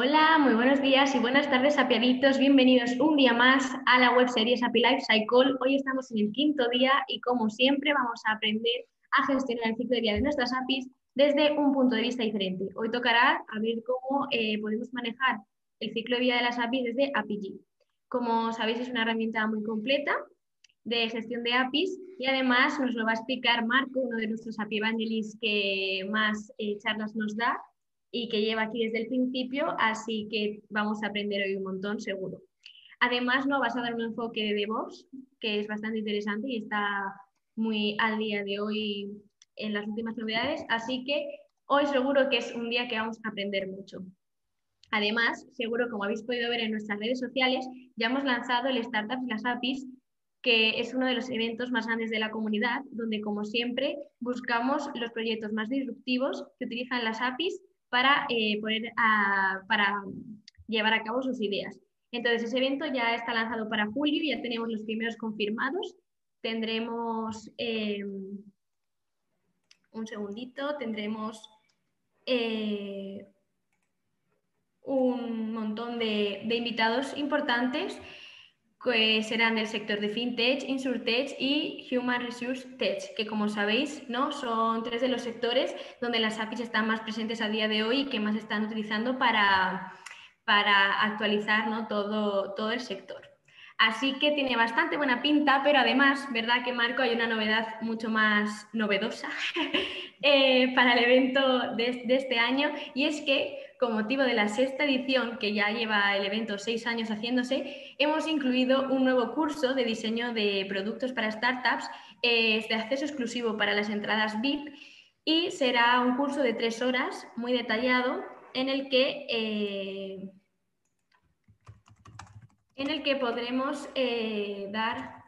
Hola, muy buenos días y buenas tardes, apiaditos. Bienvenidos un día más a la web series API Life Cycle. Hoy estamos en el quinto día y, como siempre, vamos a aprender a gestionar el ciclo de vida de nuestras APIs desde un punto de vista diferente. Hoy tocará a ver cómo eh, podemos manejar el ciclo de vida de las APIs desde API. Como sabéis, es una herramienta muy completa de gestión de APIs y además nos lo va a explicar Marco, uno de nuestros API Evangelists que más eh, charlas nos da y que lleva aquí desde el principio, así que vamos a aprender hoy un montón seguro. Además, no vas a dar un enfoque de DevOps, que es bastante interesante y está muy al día de hoy en las últimas novedades, así que hoy seguro que es un día que vamos a aprender mucho. Además, seguro como habéis podido ver en nuestras redes sociales, ya hemos lanzado el Startups Las APIs, que es uno de los eventos más grandes de la comunidad, donde como siempre buscamos los proyectos más disruptivos que utilizan las APIs para, eh, poner para llevar a cabo sus ideas. Entonces, ese evento ya está lanzado para julio, ya tenemos los primeros confirmados. Tendremos, eh, un segundito, tendremos eh, un montón de, de invitados importantes que serán del sector de FinTech, InsurTech y Human Resource Tech, que como sabéis, ¿no? son tres de los sectores donde las APIs están más presentes a día de hoy y que más están utilizando para, para actualizar ¿no? todo, todo el sector. Así que tiene bastante buena pinta, pero además, ¿verdad que Marco? Hay una novedad mucho más novedosa eh, para el evento de, este año y es que con motivo de la sexta edición, que ya lleva el evento seis años haciéndose, hemos incluido un nuevo curso de diseño de productos para startups eh, de acceso exclusivo para las entradas VIP y será un curso de tres horas muy detallado en el que, eh, en el que podremos eh, dar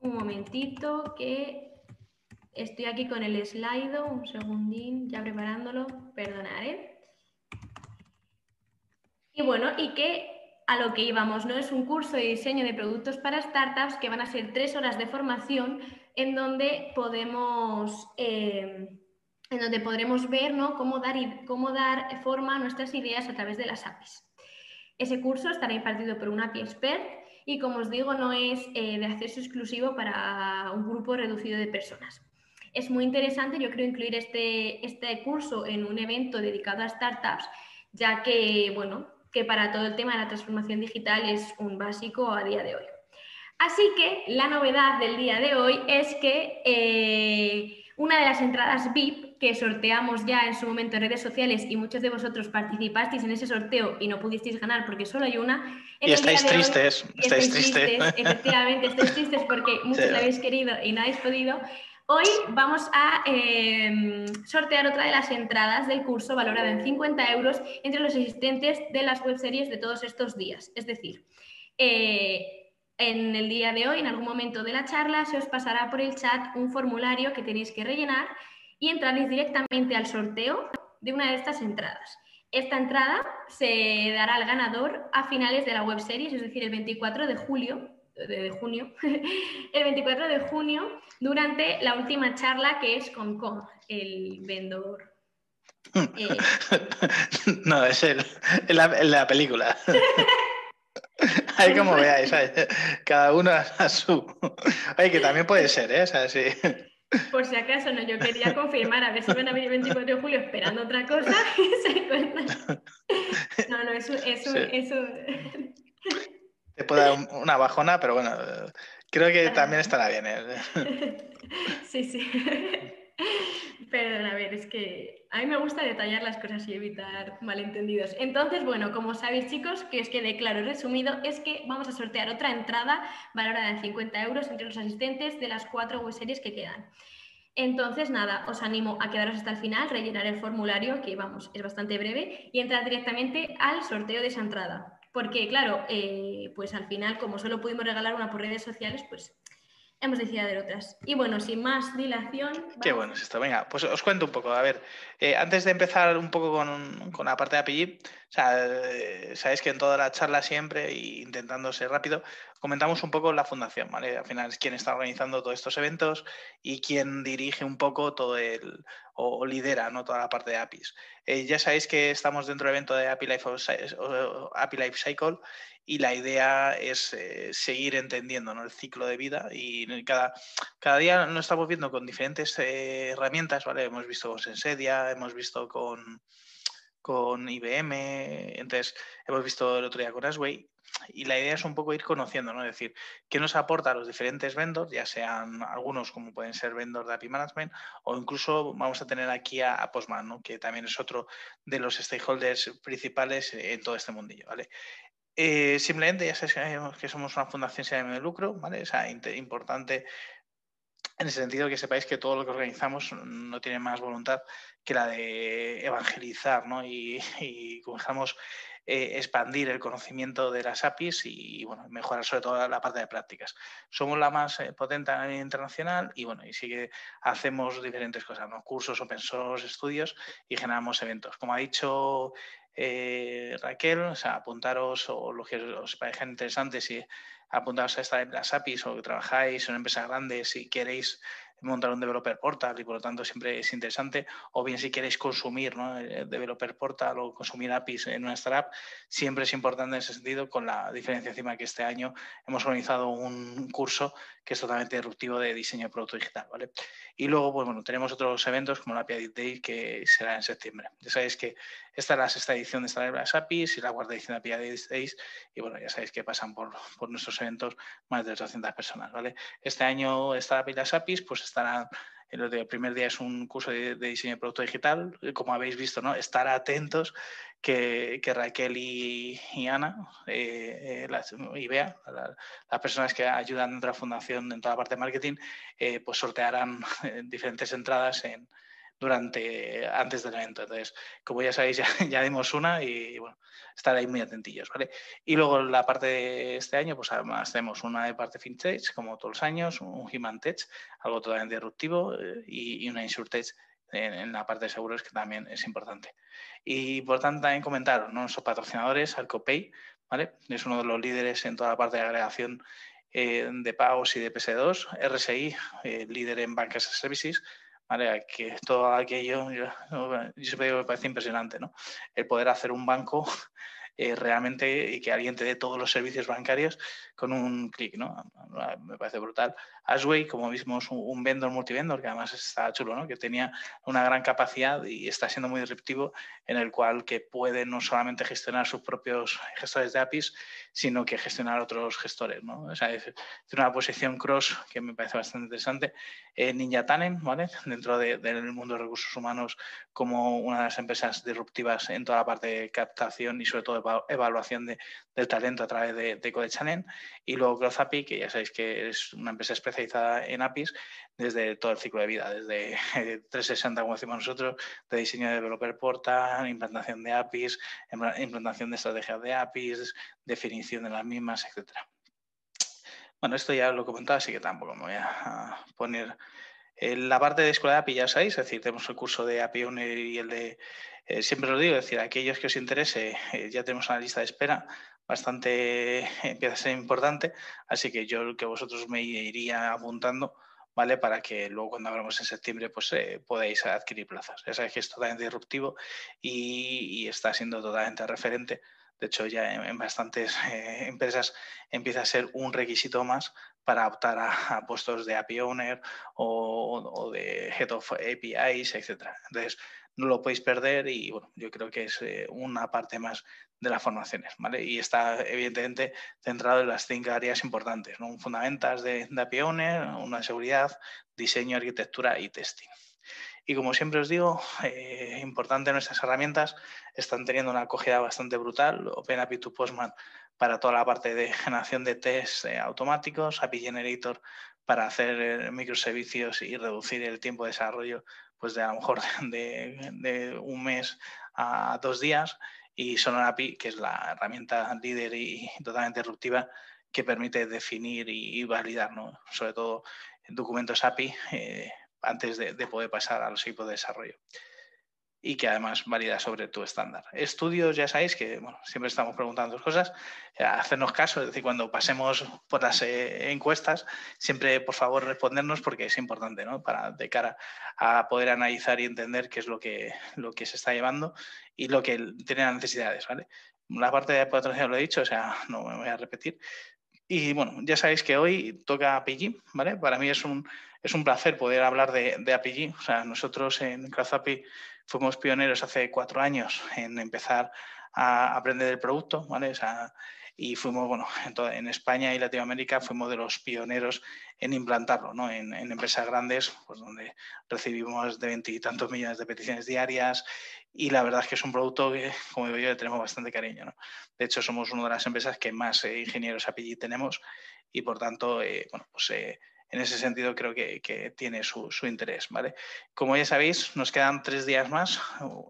un momentito que Estoy aquí con el slide, un segundín, ya preparándolo, perdonad, ¿eh? Y bueno, y que a lo que íbamos, ¿no? Es un curso de diseño de productos para startups que van a ser tres horas de formación en donde podemos, eh, en donde podremos ver ¿no? cómo, dar, cómo dar forma a nuestras ideas a través de las APIs. Ese curso estará impartido por un API expert y, como os digo, no es eh, de acceso exclusivo para un grupo reducido de personas. Es muy interesante, yo creo, incluir este, este curso en un evento dedicado a startups, ya que, bueno, que para todo el tema de la transformación digital es un básico a día de hoy. Así que la novedad del día de hoy es que eh, una de las entradas VIP que sorteamos ya en su momento en redes sociales y muchos de vosotros participasteis en ese sorteo y no pudisteis ganar porque solo hay una. Y estáis tristes, estáis, tristes. Efectivamente, estáis tristes porque muchos lo habéis querido y no habéis podido. Hoy vamos a em, sortear otra de las entradas del curso valorada en 50 euros entre los asistentes de las webseries de todos estos días. Es decir, eh, en el día de hoy, en algún momento de la charla, se os pasará por el chat un formulario que tenéis que rellenar y entraréis directamente al sorteo de una de estas entradas. Esta entrada se dará al ganador a finales de la webseries, es decir, el 24 de julio de, junio, el 24 de junio, durante la última charla que es con Kong, el vendedor. Eh, no, es el, la, película. Ahí como veáis, cada uno a su. Ay, que también puede ser, ¿eh? Por si acaso, no, yo quería confirmar, a ver si van a venir el 24 de julio esperando otra cosa y se cuenta. No, no, eso, eso, eso te puede dar una bajona, pero bueno, creo que también estará bien. ¿eh? Sí, sí. Perdón, a ver, es que a mí me gusta detallar las cosas y evitar malentendidos. Entonces, bueno, como sabéis, chicos, que os quede claro resumido, es que vamos a sortear otra entrada valorada en 50 euros entre los asistentes de las cuatro web series que quedan. Entonces, nada, os animo a quedaros hasta el final, rellenar el formulario, que vamos, es bastante breve, y entrar directamente al sorteo de esa entrada. Porque, claro, eh, pues al final, como solo pudimos regalar una por redes sociales, pues hemos decidido dar otras. Y bueno, sin más dilación. Qué bueno es esto. Venga, pues os cuento un poco. A ver, eh, antes de empezar un poco con, la parte de API, o sea, eh, sabéis que en toda la charla siempre, intentando ser rápido, comentamos un poco la fundación, ¿vale? Al final es quien está organizando todos estos eventos y quien dirige un poco todo el, o, lidera ¿no? toda la parte de APIs. Eh, ya sabéis que estamos dentro del evento de API Life, Cycle y la idea es eh, seguir entendiendo el ciclo de vida y cada, cada día nos estamos viendo con diferentes eh, herramientas, ¿vale? Hemos visto con Sensedia, hemos visto con, con IBM, entonces hemos visto el otro día con Asway y la idea es un poco ir conociendo, ¿no? Es decir, qué nos aporta a los diferentes vendors, ya sean algunos como pueden ser vendors de API Management o incluso vamos a tener aquí a, Postman, ¿no? Que también es otro de los stakeholders principales en todo este mundillo, ¿vale? Eh, simplemente ya sabéis que somos una fundación sin ánimo de lucro, ¿vale? O sea, importante en el sentido que sepáis que todo lo que organizamos no tiene más voluntad que la de evangelizar ¿no? y, y como estamos eh, expandir el conocimiento de las APIs y bueno, mejorar sobre todo la parte de prácticas. Somos la más eh, potente a nivel internacional y bueno, y sí que hacemos diferentes cosas, ¿no? cursos, open source, estudios y generamos eventos. Como ha dicho eh, Raquel, apuntaros o lo que os parezca interesante si apuntaros a esta las APIs o que trabajáis en una empresa grande, si queréis montar un developer portal y por lo tanto siempre es interesante. O bien si queréis consumir ¿no? el developer portal o consumir APIs en una startup, siempre es importante en ese sentido, con la diferencia encima que este año hemos organizado un curso que es totalmente disruptivo de diseño de producto digital. ¿vale? Y luego, pues, bueno, tenemos otros eventos como la API Day que será en septiembre. Ya sabéis que esta es la sexta edición de esta de las y la cuarta edición de API Days y bueno, ya sabéis que pasan por, por nuestros eventos más de 800 personas. ¿vale? Este año esta API las APIs pues estarán el primer día es un curso de, diseño de producto digital. Como habéis visto, ¿no? estar atentos que, Raquel y, Ana eh, eh, y Bea, las personas que ayudan dentro de la fundación en toda la parte de marketing, eh, pues sortearán diferentes entradas en, durante, antes del evento. Entonces, como ya sabéis, ya, dimos una y bueno, estar ahí muy atentillos, ¿vale? Y luego la parte de este año, pues además tenemos una de parte FinTech, como todos los años, un Human Tech, algo totalmente disruptivo, eh, y, una InsurTech en, la parte de seguros, que también es importante. Y importante también comentar, nuestros patrocinadores, Alcopay, ¿vale? Es uno de los líderes en toda la parte de agregación eh, de pagos y de PS2, RSI, eh, líder en Bancas Services, ¿vale? Que todo aquello, yo, siempre me parece impresionante, ¿no? El poder hacer un banco eh, realmente y que alguien te dé todos los servicios bancarios con un clic, ¿no? Me parece brutal. Ashway, como vimos, un vendor multivendor, que además está chulo, ¿no? Que tenía una gran capacidad y está siendo muy disruptivo, en el cual que puede no solamente gestionar sus propios gestores de APIs, sino que gestionar otros gestores, ¿no? Es, una posición cross que me parece bastante interesante. Eh, Ninja Tanen, ¿vale? Dentro del mundo de recursos humanos, como una de las empresas disruptivas en toda la parte de captación y sobre todo evaluación de, del talento a través de, de Code. Y luego Growth que ya sabéis que es una empresa especializada en APIs desde todo el ciclo de vida, desde 360, como decimos nosotros, de diseño de developer portal, implantación de APIs, implantación de estrategias de APIs, definición de las mismas, etcétera. Bueno, esto ya lo he comentado, así que tampoco me voy a poner en la parte de escuela de API ya sabéis, es decir, tenemos el curso de API y el de, eh, siempre lo digo, es decir, aquellos que os interese, eh, ya tenemos una lista de espera bastante, empieza a ser importante, así que yo que vosotros me iría apuntando, ¿vale? Para que luego cuando hablamos en septiembre, pues eh, podáis adquirir plazas. Ya sabéis que es totalmente disruptivo y está siendo totalmente referente de hecho, ya en, bastantes eh, empresas empieza a ser un requisito más para optar a, puestos de API Owner o, de Head of APIs, etc. Entonces, no lo podéis perder y bueno, yo creo que es eh, una parte más de las formaciones, ¿vale? Y está evidentemente centrado en las cinco áreas importantes, fundamentas de, de API Owner, una de seguridad, diseño, arquitectura y testing. Y como siempre os digo, eh, importante nuestras herramientas están teniendo una acogida bastante brutal. OpenAPI to Postman para toda la parte de generación de test eh, automáticos, API Generator para hacer eh, microservicios y reducir el tiempo de desarrollo pues de a lo mejor de, un mes a dos días y SonarAPI, que es la herramienta líder y totalmente disruptiva que permite definir y, validar, sobre todo documentos API antes de, poder pasar a los equipos de desarrollo. y que además valida sobre tu estándar. Estudios, ya sabéis que bueno, siempre estamos preguntando cosas, eh, hacernos caso, es decir, cuando pasemos por las eh, encuestas, siempre por favor respondernos porque es importante, ¿no? Para de cara a poder analizar y entender qué es lo que, lo que se está llevando y lo que tiene las necesidades, ¿vale? La parte de patrocinio lo he dicho, o sea, no me voy a repetir. Y bueno, ya sabéis que hoy toca API, ¿vale? Para mí es un, es un placer poder hablar de, de API. O sea, nosotros en CraftAPI fuimos pioneros hace cuatro años en empezar a aprender el producto, ¿vale? y fuimos, bueno, en, en, España y Latinoamérica fuimos de los pioneros en implantarlo, ¿no? En, empresas grandes, pues donde recibimos de veintitantos millones de peticiones diarias y la verdad es que es un producto que, como digo yo, le tenemos bastante cariño, ¿no? De hecho, somos una de las empresas que más eh, ingenieros API tenemos y, por tanto, eh, bueno, pues eh, en ese sentido creo que, tiene su, interés. ¿vale? Como ya sabéis, nos quedan tres días más.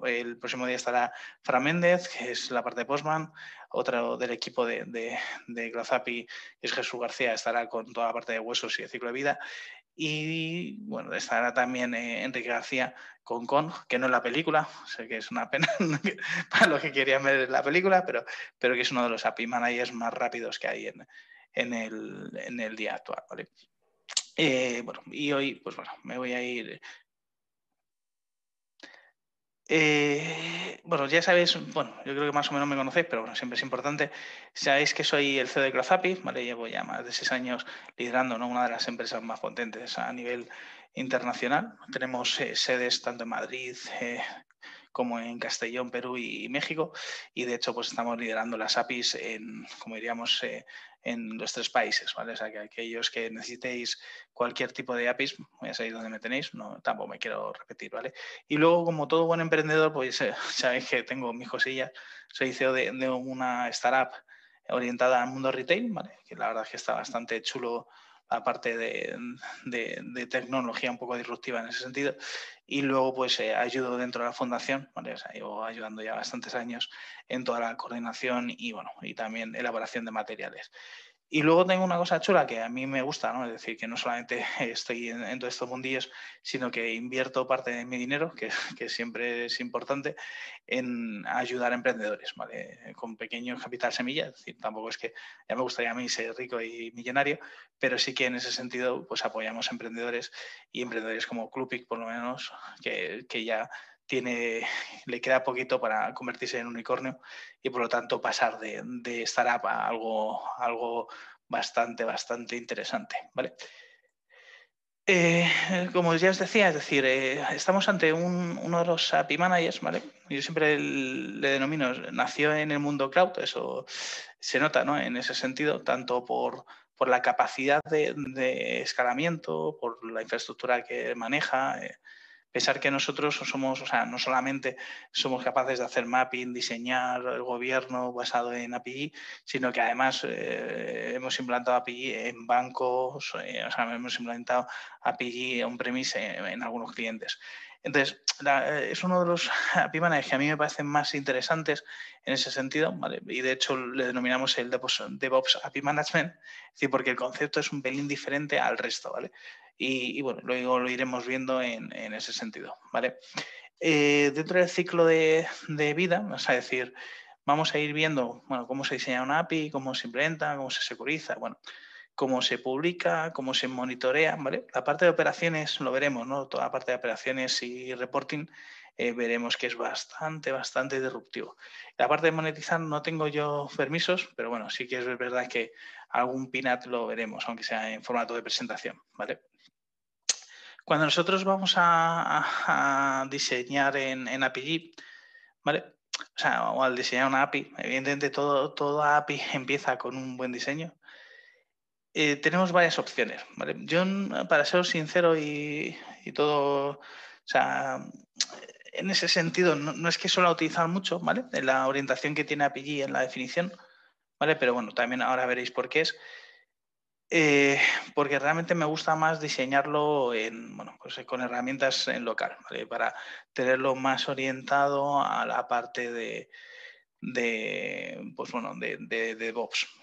El próximo día estará Fran Méndez, que es la parte de Postman. Otro del equipo de, de, de es Jesús García, estará con toda la parte de huesos y de ciclo de vida. Y bueno, estará también eh, Enrique García con Con, que no es la película, sé que es una pena para los que querían ver la película, pero, pero que es uno de los API managers más rápidos que hay en, en, el, en el día actual. ¿vale? Eh, bueno, y hoy, pues bueno, me voy a ir. Eh, bueno, ya sabéis, bueno, yo creo que más o menos me conocéis, pero bueno, siempre es importante. Sabéis que soy el CEO de Clozapi, ¿vale? Llevo ya más de seis años liderando una de las empresas más potentes a nivel internacional. Tenemos eh, sedes tanto en Madrid como en Castellón, Perú y México. Y de hecho, pues estamos liderando las APIs en, como diríamos, en los tres países, ¿vale? O sea, que aquellos que necesitéis cualquier tipo de APIs, voy a saber dónde me tenéis, no, tampoco me quiero repetir, ¿vale? Y luego, como todo buen emprendedor, pues eh, sabéis que tengo mis cosillas, soy CEO de, de, una startup orientada al mundo retail, ¿vale? Que la verdad es que está bastante chulo la parte de, tecnología un poco disruptiva en ese sentido. Y luego, pues, eh, ayudo dentro de la fundación, ¿vale? O llevo ayudando ya bastantes años en toda la coordinación y, bueno, y también elaboración de materiales. Y luego tengo una cosa chula que a mí me gusta, ¿no? Es decir, que no solamente estoy en, todos estos mundillos, sino que invierto parte de mi dinero, que, siempre es importante, en ayudar a emprendedores, ¿vale? Con pequeño capital semilla. Es decir, tampoco es que ya me gustaría a mí ser rico y millonario, pero sí que en ese sentido, pues apoyamos a emprendedores y emprendedores como Clupic, por lo menos, que, que ya le queda poquito para convertirse en unicornio y por lo tanto pasar de, de startup a algo, algo bastante, bastante interesante. ¿vale? Eh, como ya os decía, es decir, eh, estamos ante uno de los API managers, ¿vale? Yo siempre le denomino, nació en el mundo cloud, eso se nota, ¿no? En ese sentido, tanto por, por la capacidad de, de, escalamiento, por la infraestructura que maneja, eh, Pensar que nosotros somos, o sea, no solamente somos capaces de hacer mapping, diseñar el gobierno basado en API, sino que además eh, hemos implantado API en bancos, eh, o sea, hemos implantado API on-premise en, en algunos clientes. Entonces, es uno de los API que a mí me parecen más interesantes en ese sentido, ¿vale? y de hecho le denominamos el DevOps, API Management, es porque el concepto es un pelín diferente al resto, ¿vale? Y, bueno, luego lo iremos viendo en, ese sentido, ¿vale? Eh, dentro del ciclo de, vida, vamos a decir, vamos a ir viendo, bueno, cómo se diseña una API, cómo se implementa, cómo se securiza, bueno, cómo se publica, cómo se monitorea, ¿vale? La parte de operaciones lo veremos, ¿no? Toda la parte de operaciones y reporting eh, veremos que es bastante, bastante disruptivo. La parte de monetizar no tengo yo permisos, pero bueno, sí que es verdad que algún PINAT lo veremos, aunque sea en formato de presentación, ¿vale? Cuando nosotros vamos a, diseñar en, en API, ¿vale? O sea, o al diseñar una API, evidentemente todo, toda API empieza con un buen diseño. Eh, tenemos varias opciones, ¿vale? Yo, para ser sincero y, todo, o sea, en ese sentido, no, es que suelo utilizar mucho, ¿vale? En la orientación que tiene API en la definición, ¿vale? Pero bueno, también ahora veréis por qué es. Eh, porque realmente me gusta más diseñarlo en, bueno, pues con herramientas en local, para tenerlo más orientado a la parte de, de pues bueno, de, de, de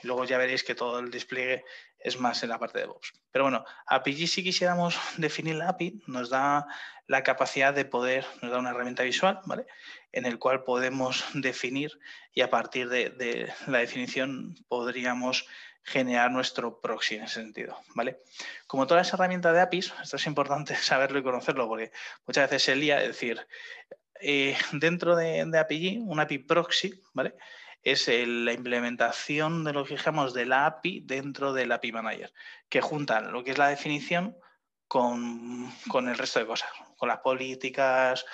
luego ya veréis que todo el despliegue es más en la parte de DevOps. Pero bueno, API si quisiéramos definir la API, nos da la capacidad de poder, nos da una herramienta visual, ¿vale? En el cual podemos definir y a partir de, la definición podríamos generar nuestro proxy en ese sentido, ¿vale? Como todas las herramientas de APIs, esto es importante saberlo y conocerlo porque muchas veces se lía, decir, eh, dentro de, API, un API proxy, ¿vale? es la implementación de lo que dijimos de la API dentro del API Manager, que juntan lo que es la definición con, el resto de cosas, con las políticas,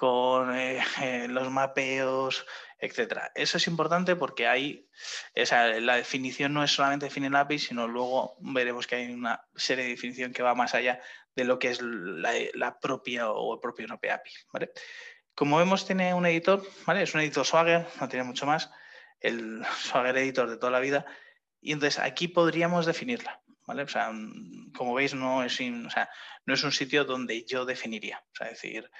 con eh, los mapeos, etcétera. Eso es importante porque ahí la definición no es solamente definir la API, sino luego veremos que hay una serie de definición que va más allá de lo que es la, propia o el propio API. ¿vale? Como vemos, tiene un editor, ¿vale? Es un editor Swagger, no tiene mucho más el Swagger Editor de toda la vida. Y entonces aquí podríamos definirla. ¿vale? O sea, como veis, no es, no es un sitio donde yo definiría. O sea, decir,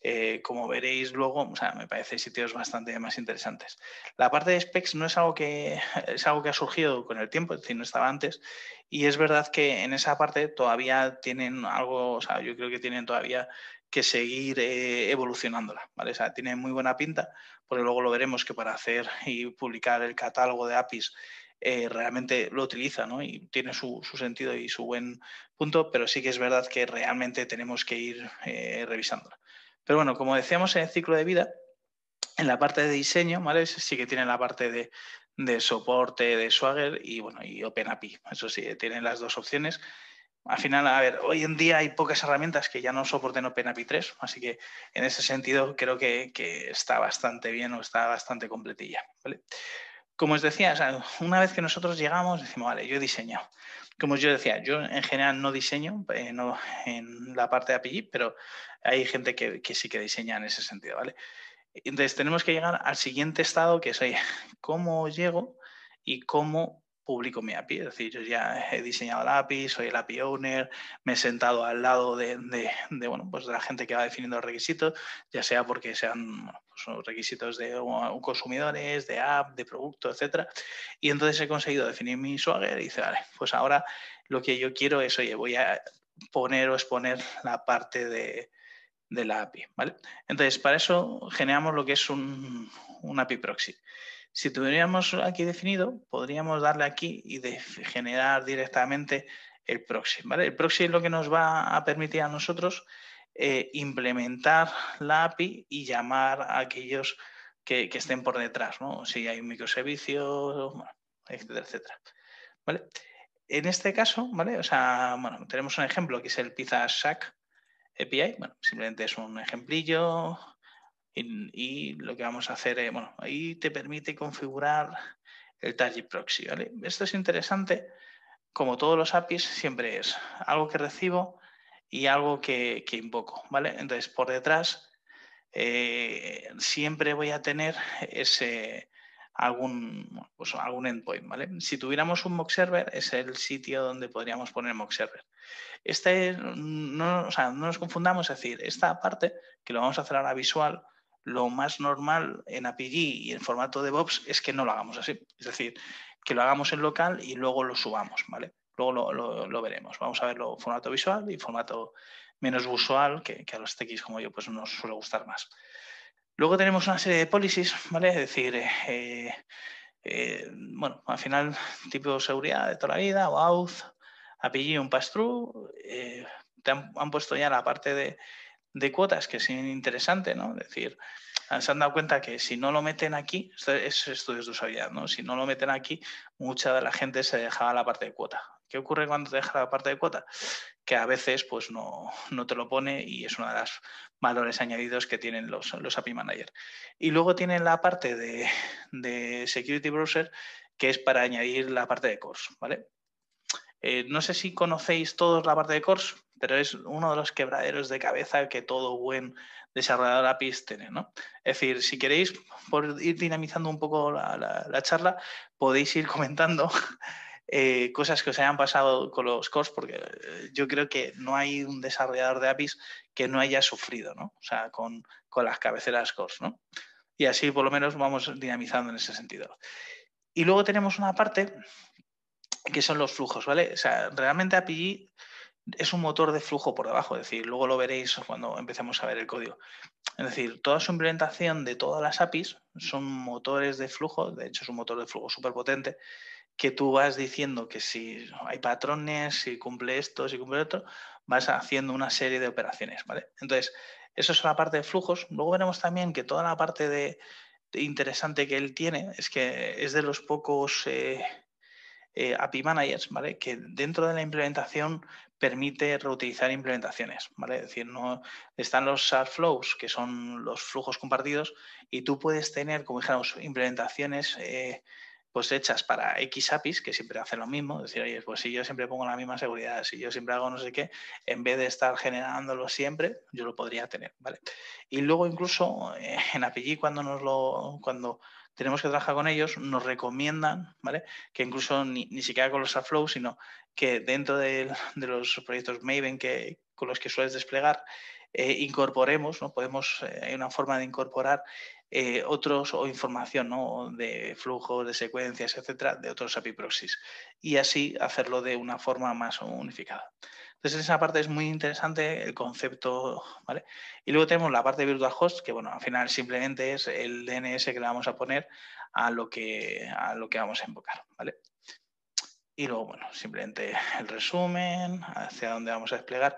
eh, como veréis luego, me parece sitios bastante más interesantes. La parte de specs no es algo que es algo que ha surgido con el tiempo, es decir, no estaba antes. Y es verdad que en esa parte todavía tienen algo, o sea, yo creo que tienen todavía que seguir eh, evolucionándola, ¿vale? O sea, tiene muy buena pinta, porque luego lo veremos que para hacer y publicar el catálogo de APIs eh, realmente lo utiliza, ¿no? Y tiene su, sentido y su buen punto, pero sí que es verdad que realmente tenemos que ir eh, revisándola. Pero bueno, como decíamos en el ciclo de vida, en la parte de diseño, ¿vale? Sí que tiene la parte de, de soporte de Swagger y bueno, y OpenAPI. Eso sí, tienen las dos opciones al final, a ver, hoy en día hay pocas herramientas que ya no soporten OpenAPI 3, así que en ese sentido creo que, está bastante bien o está bastante completilla. Como os decía, una vez que nosotros llegamos, decimos, vale, yo he diseñado. Como yo decía, yo en general no diseño eh, no, en la parte de API, pero hay gente que, sí que diseña en ese sentido, ¿vale? Entonces tenemos que llegar al siguiente estado, que es, ¿cómo llego y cómo publico mi API, es decir, yo ya he diseñado la API, soy el API owner, me he sentado al lado de, bueno, pues de la gente que va definiendo los requisitos, ya sea porque sean pues requisitos de consumidores, de app, de producto, etcétera. Y entonces he conseguido definir mi Swagger y dice, vale, pues ahora lo que yo quiero es, oye, voy a poner o exponer la parte de, la API, ¿vale? Entonces, para eso generamos lo que es un, un API proxy. Si tuviéramos aquí definido, podríamos darle aquí y generar directamente el proxy. ¿vale? El proxy es lo que nos va a permitir a nosotros eh, implementar la API y llamar a aquellos que, estén por detrás, ¿no? Si hay un microservicio, etcétera, etcétera. ¿Vale? En este caso, ¿vale? O sea, bueno, tenemos un ejemplo que es el Pizza Shack API. Bueno, simplemente es un ejemplillo y, lo que vamos a hacer es, bueno, ahí te permite configurar el target proxy, ¿vale? Esto es interesante, como todos los APIs, siempre es algo que recibo y algo que, invoco, ¿vale? Entonces, por detrás, eh, siempre voy a tener ese algún, pues algún endpoint, ¿vale? Si tuviéramos un mock server, es el sitio donde podríamos poner mock server. Este, no, o sea, no nos confundamos, es decir, esta parte, que lo vamos a hacer ahora visual, lo más normal en API y en formato de DevOps es que no lo hagamos así. Es decir, que lo hagamos en local y luego lo subamos, ¿vale? Luego lo, veremos. Vamos a verlo en formato visual y formato menos visual, que, a los TX como yo pues nos suele gustar más. Luego tenemos una serie de policies, ¿vale? Es decir, eh, eh, bueno, al final, tipo de seguridad de toda la vida, o auth, API, un pass-through, eh, han, puesto ya la parte de, de cuotas, que es interesante, ¿no? Es decir, se han dado cuenta que si no lo meten aquí, esto es estudios de usabilidad, ¿no? Si no lo meten aquí, mucha de la gente se dejaba la parte de cuota. ¿Qué ocurre cuando te deja la parte de cuota? Que a veces pues no, no te lo pone y es uno de los valores añadidos que tienen los, los API Manager. Y luego tienen la parte de, de Security Browser, que es para añadir la parte de Course, ¿vale? Eh, no sé si conocéis todos la parte de Course, pero es uno de los quebraderos de cabeza que todo buen desarrollador APIs tiene. ¿no? Es decir, si queréis, por ir dinamizando un poco la, charla, podéis ir comentando eh, cosas que os hayan pasado con los cores, porque eh, yo creo que no hay un desarrollador de APIs que no haya sufrido, ¿no? O sea, con, las cabeceras cores, ¿no? Y así por lo menos vamos dinamizando en ese sentido. Y luego tenemos una parte que son los flujos, ¿vale? O sea, realmente API es un motor de flujo por debajo, es decir, luego lo veréis cuando empecemos a ver el código. Es decir, toda su implementación de todas las APIs son motores de flujo, de hecho es un motor de flujo súper potente, que tú vas diciendo que si hay patrones, si cumple esto, si cumple otro, vas haciendo una serie de operaciones, ¿vale? Entonces, eso es la parte de flujos. Luego veremos también que toda la parte de, interesante que él tiene es que es de los pocos eh, eh, API managers, ¿vale? Que dentro de la implementación permite reutilizar implementaciones, ¿vale? Es decir, no están los shard flows, que son los flujos compartidos, y tú puedes tener, como dijéramos, implementaciones eh, pues hechas para X APIs, que siempre hacen lo mismo, decir, oye, pues si yo siempre pongo la misma seguridad, si yo siempre hago no sé qué, en vez de estar generándolo siempre, yo lo podría tener, ¿vale? Y luego incluso eh, en API cuando nos lo, cuando tenemos que trabajar con ellos, nos recomiendan, ¿vale? Que incluso ni, ni siquiera con los flows, sino que dentro de, los proyectos Maven que, con los que sueles desplegar, eh, incorporemos, ¿no? Podemos, eh, hay una forma de incorporar eh, otros o información ¿no? de flujos, de secuencias, etcétera, de otros API proxies y así hacerlo de una forma más unificada. Entonces, esa parte es muy interesante, el concepto, ¿vale? Y luego tenemos la parte de Virtual Host, que bueno, al final simplemente es el DNS que le vamos a poner a lo que, a lo que vamos a invocar, ¿vale? Y luego, bueno, simplemente el resumen, hacia dónde vamos a desplegar.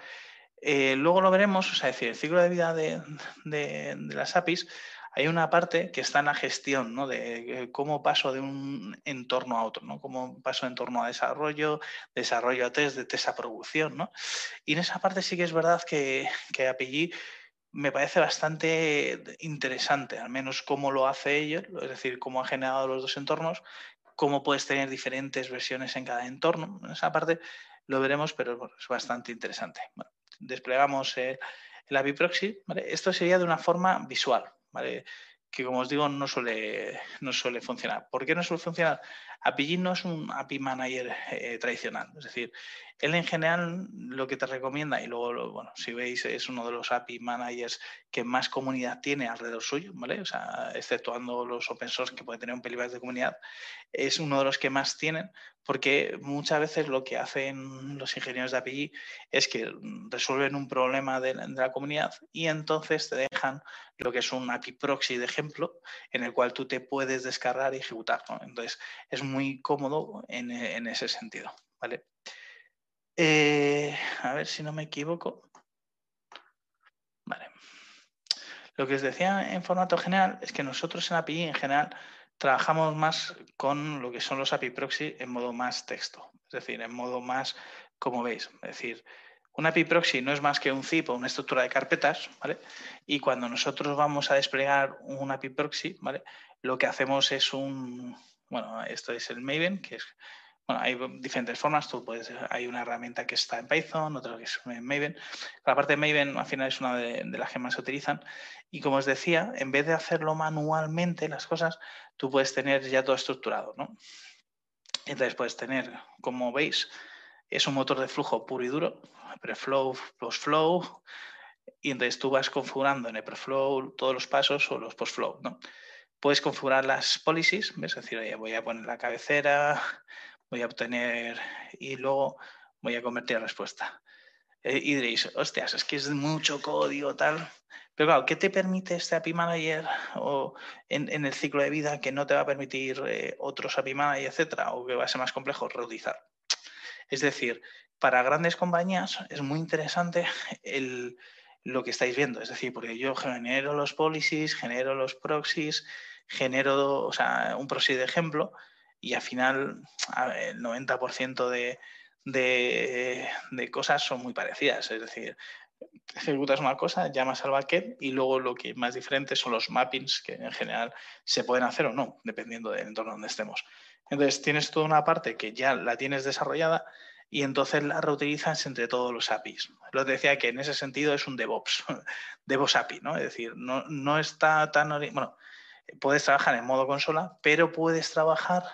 Eh, luego lo veremos, es decir, el ciclo de vida de, de las APIs hay una parte que está en la gestión, ¿no? De eh, cómo paso de un entorno a otro, ¿no? Cómo paso de entorno a desarrollo, desarrollo a test, de test a producción, ¿no? Y en esa parte sí que es verdad que, que API me parece bastante interesante, al menos cómo lo hace ellos, es decir, cómo ha generado los dos entornos, cómo puedes tener diferentes versiones en cada entorno. En esa parte lo veremos, pero es bastante interesante. desplegamos el, el API Proxy. Esto sería de una forma visual. ¿Vale? que como os digo no suele, no suele funcionar. ¿Por qué no suele funcionar? API no es un API Manager eh, tradicional, es decir, él en general lo que te recomienda, y luego, bueno, si veis, es uno de los API managers que más comunidad tiene alrededor suyo, ¿vale? O sea, exceptuando los open source que puede tener un pelín de comunidad, es uno de los que más tienen, porque muchas veces lo que hacen los ingenieros de API es que resuelven un problema de, la comunidad y entonces te dejan lo que es un API proxy de ejemplo, en el cual tú te puedes descargar y ejecutar, Entonces, es muy cómodo en ese sentido, ¿vale? Eh, a ver si no me equivoco. Vale. Lo que os decía en formato general es que nosotros en API en general trabajamos más con lo que son los API proxy en modo más texto, es decir, en modo más como veis. Es decir, un API proxy no es más que un zip o una estructura de carpetas, ¿vale? Y cuando nosotros vamos a desplegar un API proxy, ¿vale? Lo que hacemos es un, bueno, esto es el Maven, que es bueno, hay diferentes formas. Tú puedes, hay una herramienta que está en Python, otra que es en Maven. La parte de Maven al final es una de, las que más se utilizan. Y como os decía, en vez de hacerlo manualmente las cosas, tú puedes tener ya todo estructurado. ¿no? Entonces puedes tener, como veis, es un motor de flujo puro y duro, preflow, postflow, y entonces tú vas configurando en el preflow todos los pasos o los postflow. ¿no? Puedes configurar las policies, es decir, voy a poner la cabecera, voy a obtener y luego voy a convertir a respuesta. Eh, y diréis, hostias, es que es mucho código, tal. Pero claro, ¿qué te permite este API Manager o en, el ciclo de vida que no te va a permitir eh, otros API Manager, etcétera, o que va a ser más complejo, reutilizar? Es decir, para grandes compañías es muy interesante el, lo que estáis viendo. Es decir, porque yo genero los policies, genero los proxies, genero o sea, un proxy de ejemplo, y al final el 90% de, de, cosas son muy parecidas. Es decir, ejecutas una cosa, llamas al backend y luego lo que más diferente son los mappings que en general se pueden hacer o no, dependiendo del entorno donde estemos. Entonces tienes toda una parte que ya la tienes desarrollada y entonces la reutilizas entre todos los APIs. Lo decía que en ese sentido es un DevOps, DevOps API, ¿no? Es decir, no, no está tan... Bueno, puedes trabajar en modo consola, pero puedes trabajar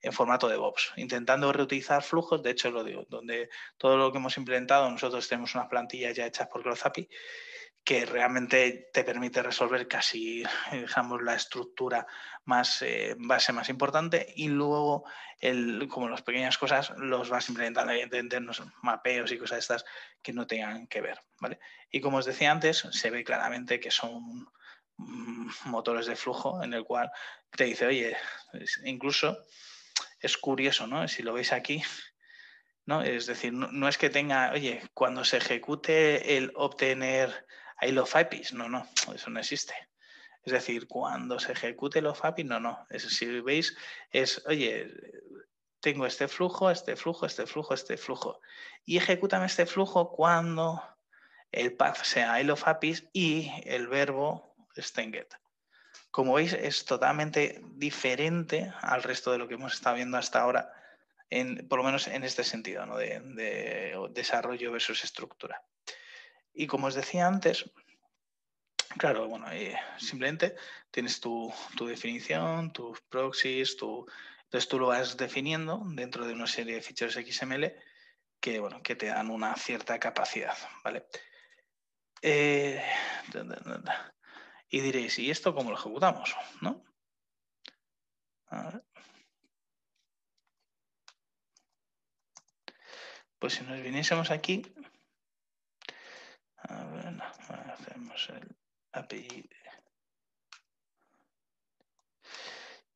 en formato de DevOps, intentando reutilizar flujos. De hecho, lo digo, donde todo lo que hemos implementado, nosotros tenemos unas plantillas ya hechas por Growth que realmente te permite resolver casi, digamos, la estructura más eh, base más importante y luego, el, como las pequeñas cosas, los vas implementando, evidentemente, mapeos y cosas estas que no tengan que ver, ¿vale? Y como os decía antes, se ve claramente que son mm, motores de flujo en el cual te dice, oye, incluso es curioso, ¿no? Si lo veis aquí, ¿no? Es decir, no, es que tenga, oye, cuando se ejecute el obtener hay los APIs. No, no, eso no existe. Es decir, cuando se ejecute los APIs, no, no. Es, si veis, es, oye, tengo este flujo, este flujo, este flujo, este flujo. Y ejecútame este flujo cuando el path sea I of APIs y el verbo en get. Como veis, es totalmente diferente al resto de lo que hemos estado viendo hasta ahora, por lo menos en este sentido, ¿no? de desarrollo versus estructura. Y como os decía antes, claro, bueno, eh, simplemente tienes tu, definición, tus proxies, entonces tú lo vas definiendo dentro de una serie de ficheros XML que, bueno, que te dan una cierta capacidad, ¿vale? Eh, y diréis, ¿y esto cómo lo ejecutamos? ¿No? Pues si nos viniésemos aquí, a ver, hacemos el API.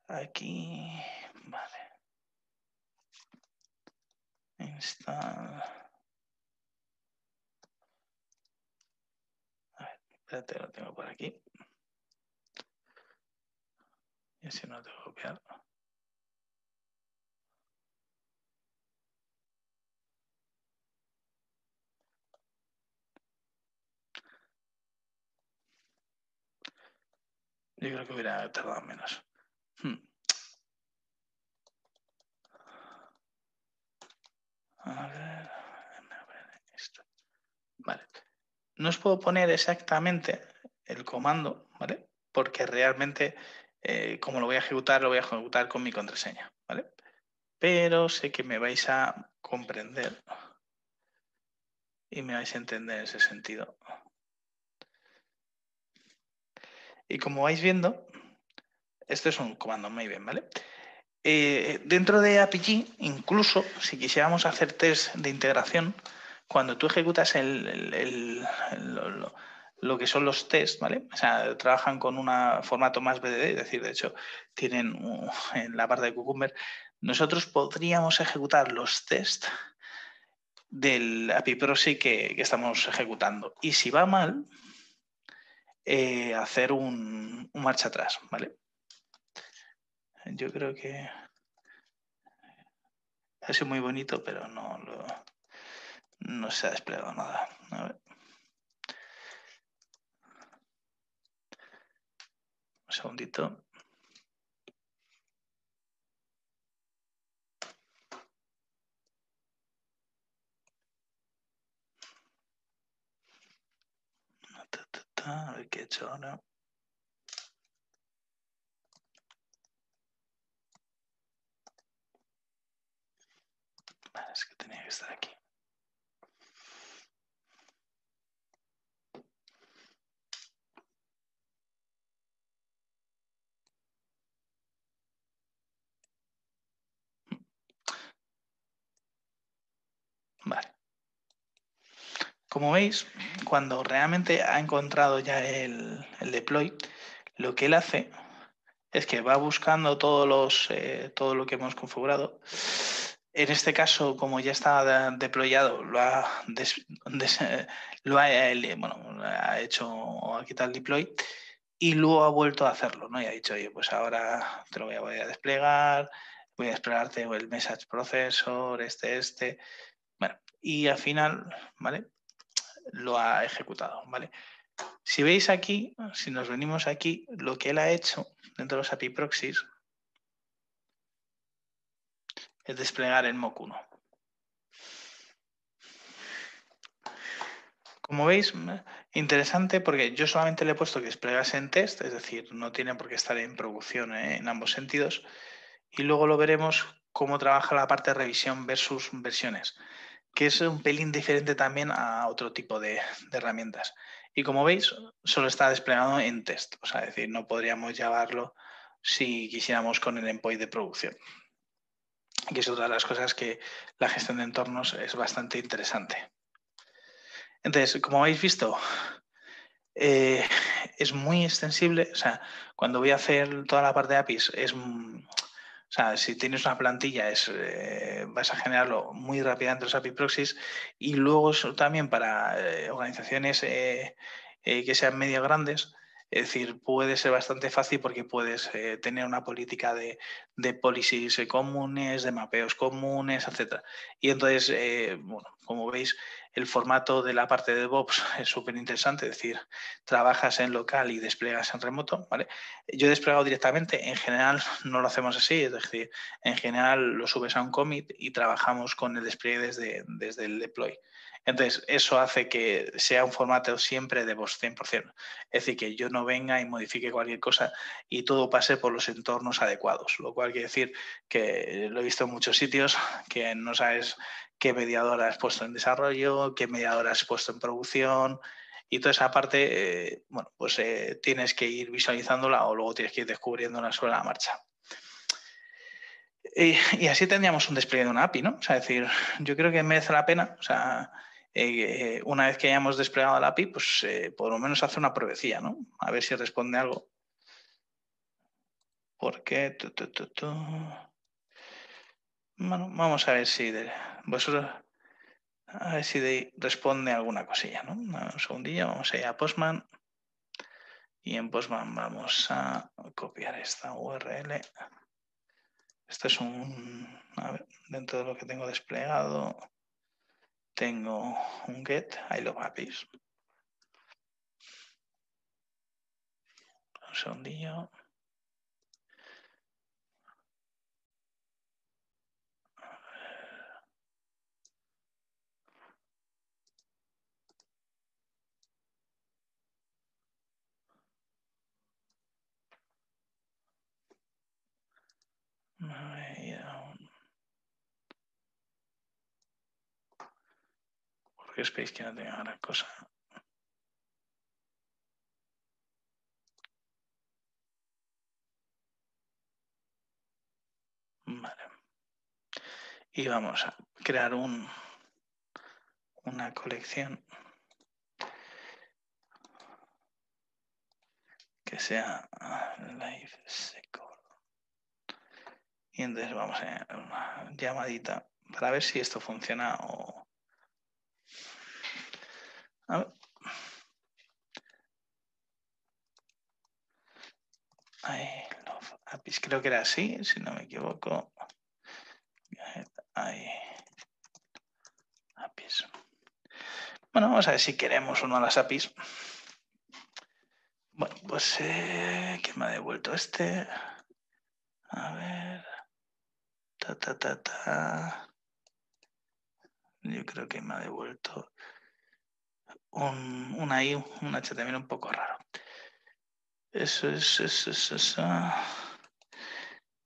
Aquí, vale. Install. A ver, espérate, lo tengo por aquí. Y así no tengo que copiar. Yo creo que hubiera tardado menos. Hmm. A ver, esto. Vale. No os puedo poner exactamente el comando, ¿vale? Porque realmente, eh, como lo voy a ejecutar, lo voy a ejecutar con mi contraseña, ¿vale? Pero sé que me vais a comprender y me vais a entender en ese sentido. Y como vais viendo, esto es un comando muy bien, ¿vale? Eh, dentro de APG, incluso si quisiéramos hacer test de integración, cuando tú ejecutas el, lo, que son los tests, ¿vale? O sea, trabajan con un formato más BDD, es decir, de hecho, tienen en la parte de Cucumber, nosotros podríamos ejecutar los tests del API Proxy que, estamos ejecutando. Y si va mal, eh, hacer un, marcha atrás, ¿vale? Yo creo que ha sido muy bonito, pero no, no se ha desplegado nada. Un segundito. a ver qué he hecho ahora. Es que tenía que estar aquí. Vale. Como veis, cuando realmente ha encontrado ya el, deploy, lo que él hace es que va buscando todos los, eh, todo lo que hemos configurado. En este caso, como ya está deployado, lo ha, lo ha, bueno, ha hecho, ha quitado el deploy y luego ha vuelto a hacerlo, ¿no? Y ha dicho, oye, pues ahora te lo voy a, voy a desplegar, voy a desplegarte el message processor, este, este. Bueno, y al final, ¿vale? Lo ha ejecutado, ¿vale? Si veis aquí, si nos venimos aquí, lo que él ha hecho dentro de los API proxies es desplegar el mock 1. Como veis, interesante porque yo solamente le he puesto que desplegase en test, es decir, no tiene por qué estar en producción ¿eh? en ambos sentidos. Y luego lo veremos cómo trabaja la parte de revisión versus versiones. Que es un pelín diferente también a otro tipo de, herramientas. Y como veis, solo está desplegado en test, o sea, es decir, no podríamos llevarlo si quisiéramos con el endpoint de producción. Que es otra de las cosas que la gestión de entornos es bastante interesante. Entonces, como habéis visto, eh, es muy extensible. O sea, cuando voy a hacer toda la parte de APIs, es, o sea, si tienes una plantilla, es, eh, vas a generarlo muy rápidamente los API proxies. Y luego también para eh, organizaciones que sean medio grandes, es decir, puede ser bastante fácil porque puedes eh, tener una política de, de policies comunes, de mapeos comunes, etc. Y entonces, eh, bueno, como veis, el formato de la parte de DevOps es súper interesante, es decir, trabajas en local y despliegas en remoto. ¿vale? Yo he desplegado directamente, en general no lo hacemos así, es decir, en general lo subes a un commit y trabajamos con el despliegue desde, desde el deploy. Entonces, eso hace que sea un formato siempre de voz 100%. Es decir, que yo no venga y modifique cualquier cosa y todo pase por los entornos adecuados, lo cual quiere decir que lo he visto en muchos sitios, que no sabes qué mediadora has puesto en desarrollo, qué mediadora has puesto en producción, y toda esa parte, eh, bueno, pues eh, tienes que ir visualizándola o luego tienes que ir descubriéndola sobre la marcha. Y, así tendríamos un despliegue de una API, ¿no? O sea, decir, yo creo que merece la pena, o sea, eh, una vez que hayamos desplegado la API, pues por lo menos hace una pruebecilla, ¿no? A ver si responde algo. Porque... Vamos a ver si de, vosotros... A ver si responde alguna cosilla, ¿no? Un segundillo, vamos a ir a Postman. Y en Postman vamos a copiar esta URL. Esto es un... A ver, dentro de lo que tengo desplegado tengo un get, I love APIs. Un segundillo. Porque esperéis que no tenga gran cosa. Vale. Y vamos a crear un, una colección que sea Live Secure. Y entonces vamos a una llamadita para ver si esto funciona o, creo que era así, si no me equivoco. APIs. Bueno, vamos a ver si queremos uno de las APIs. Bueno, pues, eh, ¿qué me ha devuelto este? A ver. Ta, ta, ta, ta. Yo creo que me ha devuelto un, un ahí, un HTML un poco raro. Eso es, eso es, eso.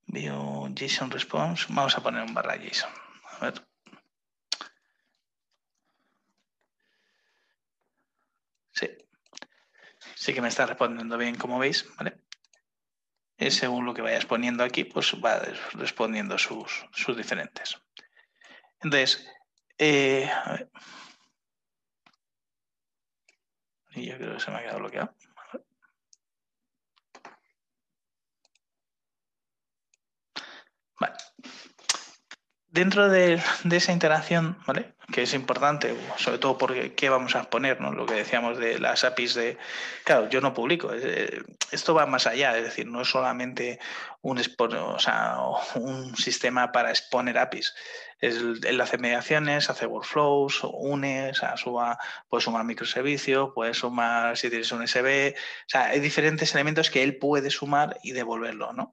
Vio JSON response. Vamos a poner un barra JSON. A ver. Sí. Sí que me está respondiendo bien, como veis, ¿vale? Y según lo que vayas poniendo aquí, pues va respondiendo sus, sus diferentes. Entonces, eh, a ver. Y yo creo que se me ha quedado bloqueado. Vale. Dentro de, esa interacción, ¿vale? que es importante, sobre todo porque qué vamos a poner, ¿no? lo que decíamos de las APIs de... Claro, yo no publico, eh, esto va más allá, es decir, no es solamente un, sistema para exponer APIs, él hace mediaciones, hace workflows, une, suba, puede sumar microservicio, puede sumar si tienes un SB, o sea, hay diferentes elementos que él puede sumar y devolverlo, ¿no?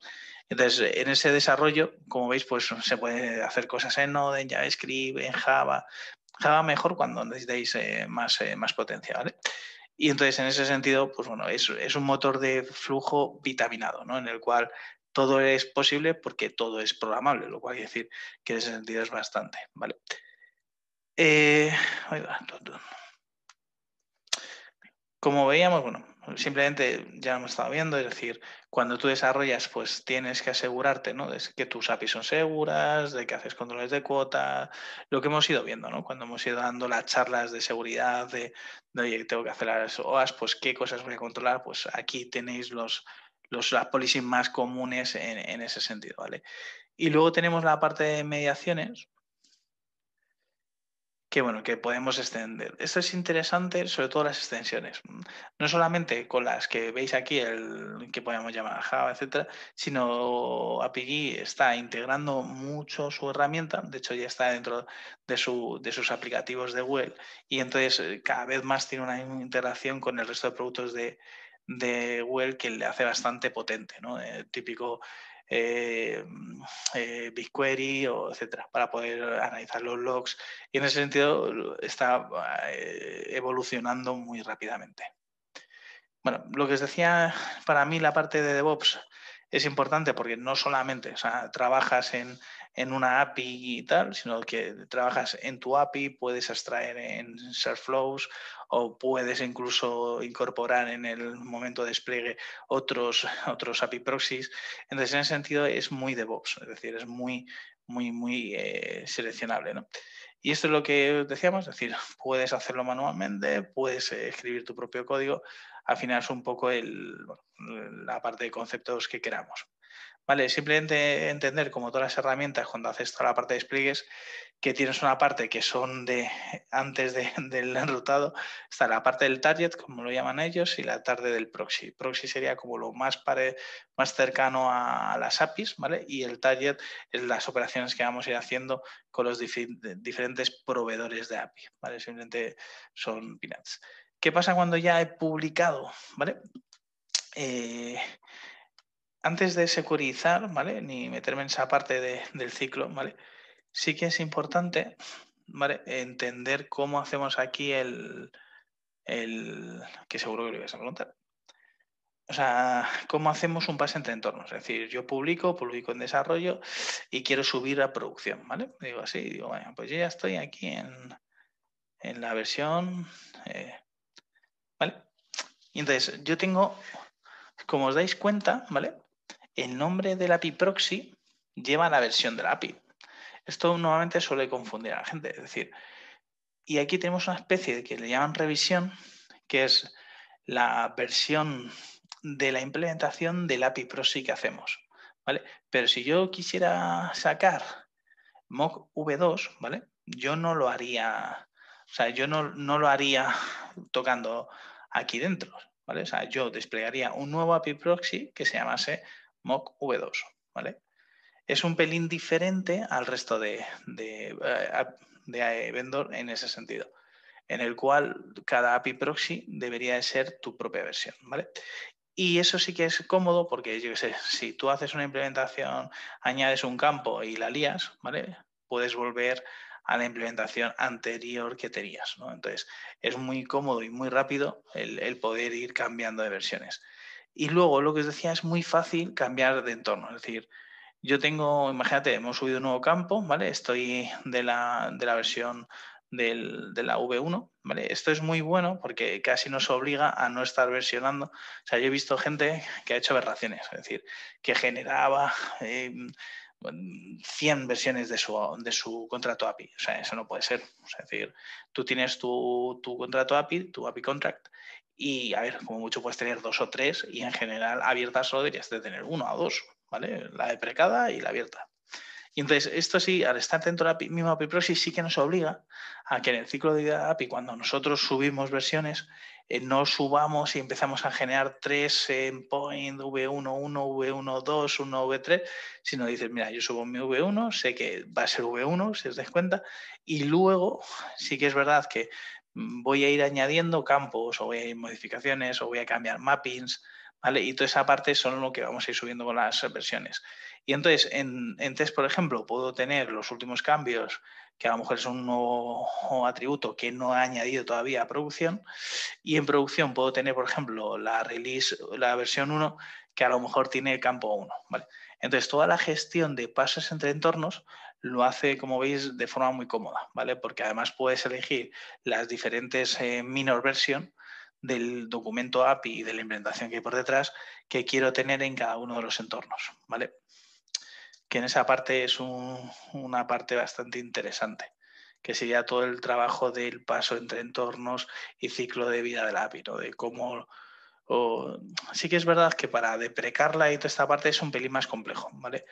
Entonces, en ese desarrollo, como veis, pues se puede hacer cosas en Node, en JavaScript, en Java. Java mejor cuando necesitéis eh, más, eh, más potencia, ¿vale? Y entonces, en ese sentido, pues bueno, es, es, un motor de flujo vitaminado, ¿no? En el cual todo es posible porque todo es programable, lo cual quiere decir que en ese sentido es bastante, ¿vale? Eh, como veíamos, bueno, simplemente ya hemos estado viendo, es decir, cuando tú desarrollas, pues tienes que asegurarte, ¿no? De que tus APIs son seguras, de que haces controles de cuota, lo que hemos ido viendo, ¿no? Cuando hemos ido dando las charlas de seguridad, de, oye, tengo que hacer las OAS, pues qué cosas voy a controlar, pues aquí tenéis los, los las policies más comunes en, en ese sentido, ¿vale? Y luego tenemos la parte de mediaciones, que bueno, que podemos extender. Esto es interesante, sobre todo las extensiones. No solamente con las que veis aquí, el que podemos llamar Java, etcétera, sino API está integrando mucho su herramienta. De hecho, ya está dentro de, su, de sus aplicativos de web y entonces eh, cada vez más tiene una integración con el resto de productos de, de que le hace bastante potente, ¿no? Eh, típico eh, eh, BigQuery o etcétera, para poder analizar los logs. Y en ese sentido está eh, evolucionando muy rápidamente. Bueno, lo que os decía, para mí la parte de DevOps es importante porque no solamente o sea, trabajas en, en una API y tal, sino que trabajas en tu API, puedes extraer en Flows o puedes incluso incorporar en el momento de despliegue otros, otros API proxies. Entonces, en ese sentido es muy DevOps, es decir, es muy, muy, muy eh, seleccionable. ¿no? Y esto es lo que decíamos, decir, puedes hacerlo manualmente, puedes escribir tu propio código, es un poco la parte de conceptos que queramos. Vale, simplemente entender como todas las herramientas cuando haces toda la parte de despliegues que tienes una parte que son de antes del enrutado, está la parte del target, como lo llaman ellos, y la tarde del proxy. Proxy sería como lo más, más cercano a, las APIs, ¿vale? Y el target es las operaciones que vamos a ir haciendo con los diferentes proveedores de API, ¿vale? Simplemente son peanuts. ¿Qué pasa cuando ya he publicado, ¿vale? Eh, antes de securizar, ¿vale? Ni meterme en esa parte del ciclo, ¿vale? Sí que es importante, ¿vale? Entender cómo hacemos aquí el, el que seguro que lo ibas a preguntar. O sea, cómo hacemos un pase entre entornos. Es decir, yo publico, publico en desarrollo y quiero subir a producción, ¿vale? Digo así, digo, bueno, pues yo ya estoy aquí en, en la versión, eh, ¿vale? Y entonces, yo tengo, como os dais cuenta, ¿vale? el nombre del API proxy lleva la versión de la API. Esto normalmente suele confundir a la gente. Es decir, y aquí tenemos una especie de que le llaman revisión, que es la versión de la implementación del API proxy que hacemos. ¿vale? Pero si yo quisiera sacar mock v2, ¿vale? Yo no lo haría, o sea, yo no, no lo haría tocando aquí dentro, ¿vale? O sea, yo desplegaría un nuevo API proxy que se llamase mock V2, ¿vale? Es un pelín diferente al resto de, de, eh, de, vendor en ese sentido, en el cual cada API proxy debería de ser tu propia versión, ¿vale? Y eso sí que es cómodo porque, yo sé, si tú haces una implementación, añades un campo y la lías, ¿vale? Puedes volver a la implementación anterior que tenías, ¿no? Entonces, es muy cómodo y muy rápido el, poder ir cambiando de versiones. Y luego lo que os decía es muy fácil cambiar de entorno. Es decir, yo tengo, imagínate, hemos subido un nuevo campo, ¿vale? Estoy de la, de la versión del, de la V1, ¿vale? Esto es muy bueno porque casi nos obliga a no estar versionando. O sea, yo he visto gente que ha hecho aberraciones, es decir, que generaba 100 em, versiones de su, de su contrato API. O sea, eso no puede ser. es decir, tú tienes tu, tu contrato API, tu API contract, y a ver, como mucho puedes tener dos o tres y en general abiertas solo deberías de tener uno o dos, ¿vale? La de precada y la abierta. Y entonces, esto sí, al estar dentro de la misma API Proxy, sí que nos obliga a que en el ciclo de vida API, cuando nosotros subimos versiones, eh, no subamos y empezamos a generar tres endpoint V1, 1, V1, 2, 1, V3, sino dices, mira, yo subo mi V1, sé que va a ser V1, si os dais cuenta, y luego sí que es verdad que Mm, voy a ir añadiendo campos o voy a ir modificaciones o voy a cambiar mappings, ¿vale? Y toda esa parte son lo que vamos a ir subiendo con las versiones. Y entonces, en, test, por ejemplo, puedo tener los últimos cambios, que a lo mejor es un nuevo atributo que no he añadido todavía a producción, y en producción puedo tener, por ejemplo, la release, la versión 1, que a lo mejor tiene campo 1, ¿vale? Entonces, toda la gestión de pasos entre entornos lo hace, como veis, de forma muy cómoda, ¿vale? Porque además puedes elegir las diferentes eh, minor version del documento API y de la implementación que hay por detrás que quiero tener en cada uno de los entornos, ¿vale? Que en esa parte es una parte bastante interesante, que sería todo el trabajo del paso entre entornos y ciclo de vida del API, ¿no? De cómo... Sí que es verdad que para deprecarla y toda esta parte es un pelín más complejo, ¿vale?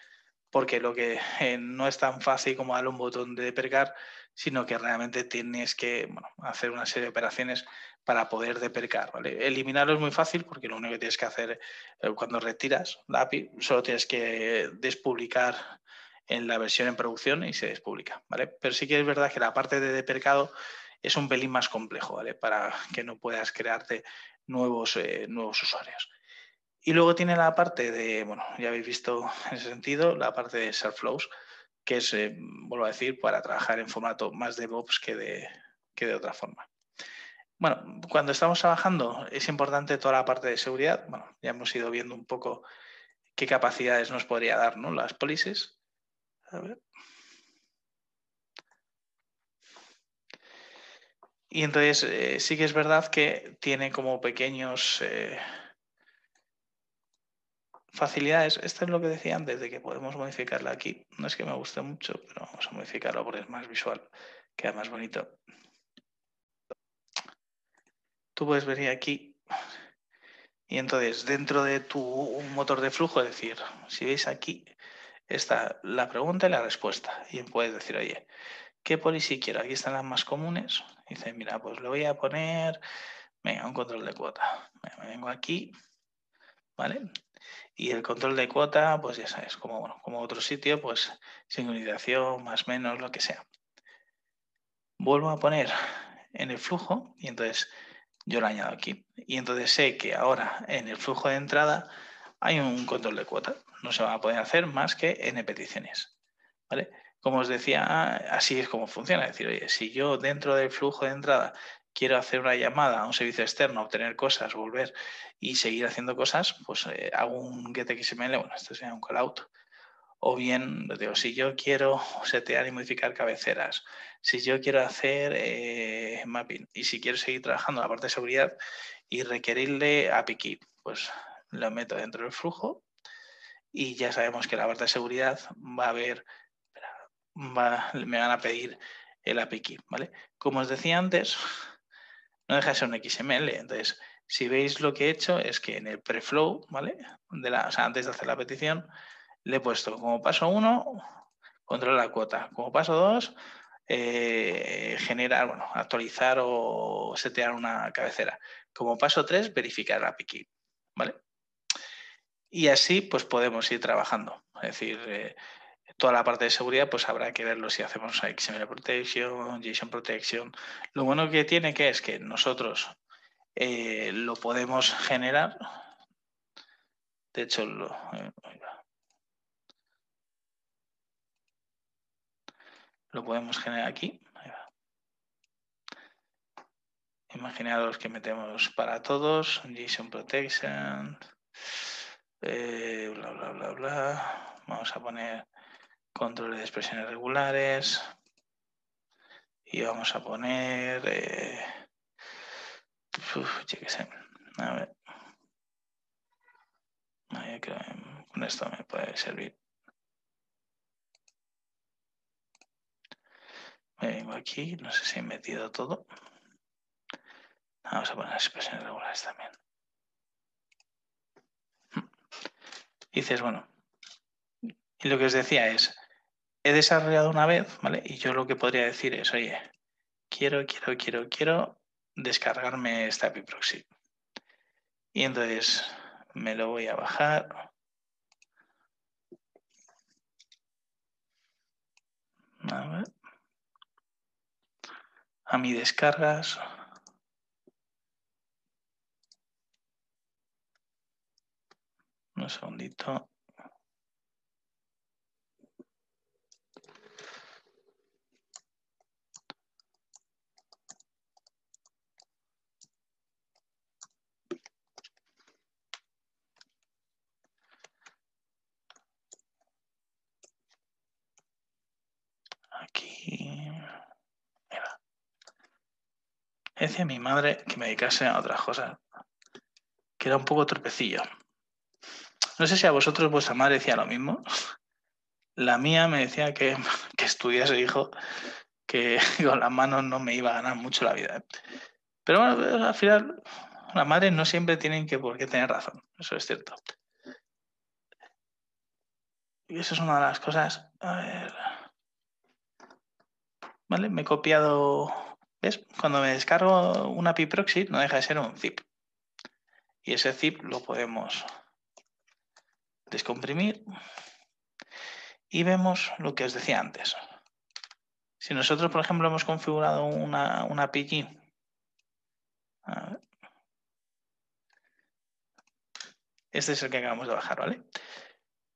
Porque lo que eh, no es tan fácil como darle un botón de deprecar, sino que realmente tienes que hacer una serie de operaciones para poder deprecar. ¿vale? Eliminarlo es muy fácil porque lo único que tienes que hacer eh, cuando retiras la API, solo tienes que despublicar en la versión en producción y se despublica. ¿vale? Pero sí que es verdad que la parte de depercado es un pelín más complejo ¿vale? para que no puedas crearte nuevos, eh, nuevos usuarios. Y luego tiene la parte de, bueno, ya habéis visto en ese sentido, la parte de Flows, que es, eh, vuelvo a decir, para trabajar en formato más DevOps que de, que de otra forma. Bueno, cuando estamos trabajando es importante toda la parte de seguridad. Bueno, ya hemos ido viendo un poco qué capacidades nos podría dar ¿no? las policies. Y entonces eh, sí que es verdad que tiene como pequeños eh, facilidades. Esto es lo que decía antes de que podemos modificarla aquí. No es que me guste mucho, pero vamos a modificarlo porque es más visual, queda más bonito tú puedes venir aquí y entonces dentro de tu motor de flujo, decir, si veis aquí, está la pregunta y la respuesta. Y puedes decir, oye, ¿qué policy quiero? Aquí están las más comunes. dice, mira, pues le voy a poner, venga, un control de cuota. Me vengo aquí, ¿vale? Y el control de cuota, pues ya sabes, como, bueno, como otro sitio, pues sincronización, más menos, lo que sea. Vuelvo a poner en el flujo y entonces yo lo añado aquí. Y entonces sé que ahora en el flujo de entrada hay un control de cuota. No se va a poder hacer más que en peticiones. ¿vale? Como os decía, así es como funciona. Es decir, oye, si yo dentro del flujo de entrada quiero hacer una llamada a un servicio externo, obtener cosas, volver y seguir haciendo cosas, pues eh, hago un getXML, bueno, esto sería un callout. O bien, digo, si yo quiero setear y modificar cabeceras, si yo quiero hacer eh, mapping y si quiero seguir trabajando en la parte de seguridad y requerirle API key, pues lo meto dentro del flujo y ya sabemos que la parte de seguridad va a haber, me van a pedir el API key, ¿vale? Como os decía antes, no deja de ser un XML, entonces si veis lo que he hecho es que en el preflow, ¿vale? Antes de hacer la petición, le he puesto como paso 1, controlar la cuota. Como paso 2, eh, generar, bueno, actualizar o setear una cabecera. Como paso 3, verificar la API ¿vale? Y así pues podemos ir trabajando. Es decir, eh, toda la parte de seguridad pues habrá que verlo si hacemos XML Protection, JSON Protection. Lo bueno que tiene que es que nosotros eh, lo podemos generar. De hecho, lo, lo podemos generar aquí. Imaginaros que metemos para todos, JSON Protection, eh, bla, bla, bla, bla. Vamos a poner controles de expresiones regulares y vamos a poner, eh, qué sé, a ver. con esto me puede servir. Vengo aquí, no sé si he metido todo. Vamos a poner expresiones regulares también. dices, bueno, y lo que os decía es, he desarrollado una vez, ¿vale? Y yo lo que podría decir es, oye, quiero, quiero, quiero, quiero descargarme esta API proxy. Y entonces me lo voy a bajar. A ver a mi descargas. Un segundito. Decía mi madre que me dedicase a otras cosas, que era un poco tropecillo. No sé si a vosotros vuestra madre decía lo mismo. La mía me decía que, que estudiase, hijo, que con las manos no me iba a ganar mucho la vida. Pero bueno, al final, las madres no siempre tienen que por qué tener razón, eso es cierto. Y eso es una de las cosas. A ver. ¿Vale? Me he copiado. ¿Ves? Cuando me descargo una API proxy, no deja de ser un zip. Y ese zip lo podemos descomprimir. Y vemos lo que os decía antes. Si nosotros, por ejemplo, hemos configurado una, una API. Este es el que acabamos de bajar, ¿vale?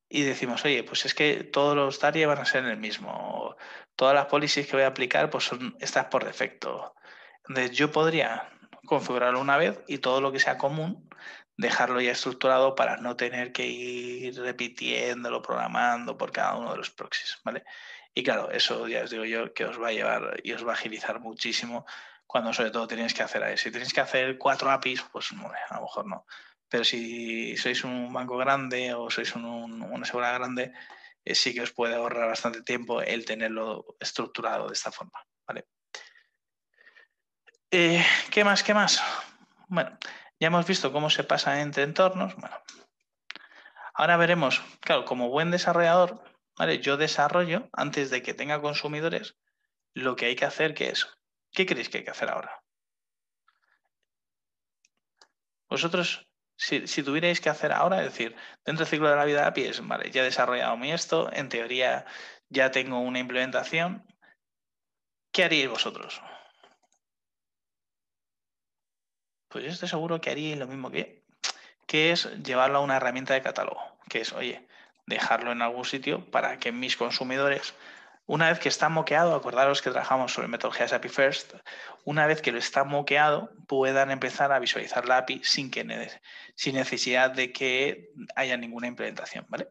Y decimos, oye, pues es que todos los TARIE van a ser el mismo. Todas las policies que voy a aplicar, pues son estas por defecto. Entonces, yo podría configurarlo una vez y todo lo que sea común, dejarlo ya estructurado para no tener que ir repitiéndolo, programando por cada uno de los proxies, ¿vale? Y claro, eso ya os digo yo que os va a llevar y os va a agilizar muchísimo cuando sobre todo tenéis que hacer Si tenéis que hacer cuatro APIs, pues a lo mejor no. Pero si sois un banco grande o sois una seguridad grande, eh, sí que os puede ahorrar bastante tiempo el tenerlo estructurado de esta forma. Eh, ¿Qué más? ¿Qué más? Bueno, ya hemos visto cómo se pasa entre entornos. Bueno, ahora veremos, claro, como buen desarrollador, ¿vale? yo desarrollo antes de que tenga consumidores lo que hay que hacer, que es, ¿qué creéis que hay que hacer ahora? Vosotros si, tuvierais que hacer ahora, es decir, dentro del ciclo de la vida de API es, vale, ya he desarrollado mi esto, en teoría ya tengo una implementación, ¿qué haríais vosotros? Pues yo estoy seguro que haríais lo mismo que que es llevarlo a una herramienta de catálogo, que es, oye, dejarlo en algún sitio para que mis consumidores una vez que está moqueado, acordaros que trabajamos sobre metodologías API First, una vez que lo está moqueado, puedan empezar a visualizar la API sin, que, necesidad de que haya ninguna implementación. ¿vale?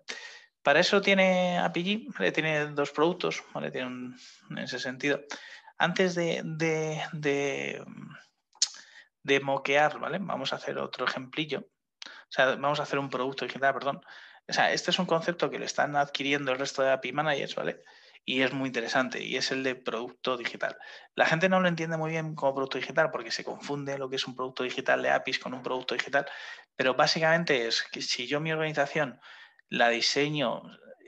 Para eso tiene API, tiene dos productos, ¿vale? tiene en ese sentido. Antes de, moquear, ¿vale? vamos a hacer otro ejemplillo. O sea, vamos a hacer un producto digital, perdón. O sea, este es un concepto que le están adquiriendo el resto de API managers, ¿vale? Y es muy interesante y es el de producto digital. La gente no lo entiende muy bien como producto digital porque se confunde lo que es un producto digital de APIs con un producto digital, pero básicamente es que si yo mi organización la diseño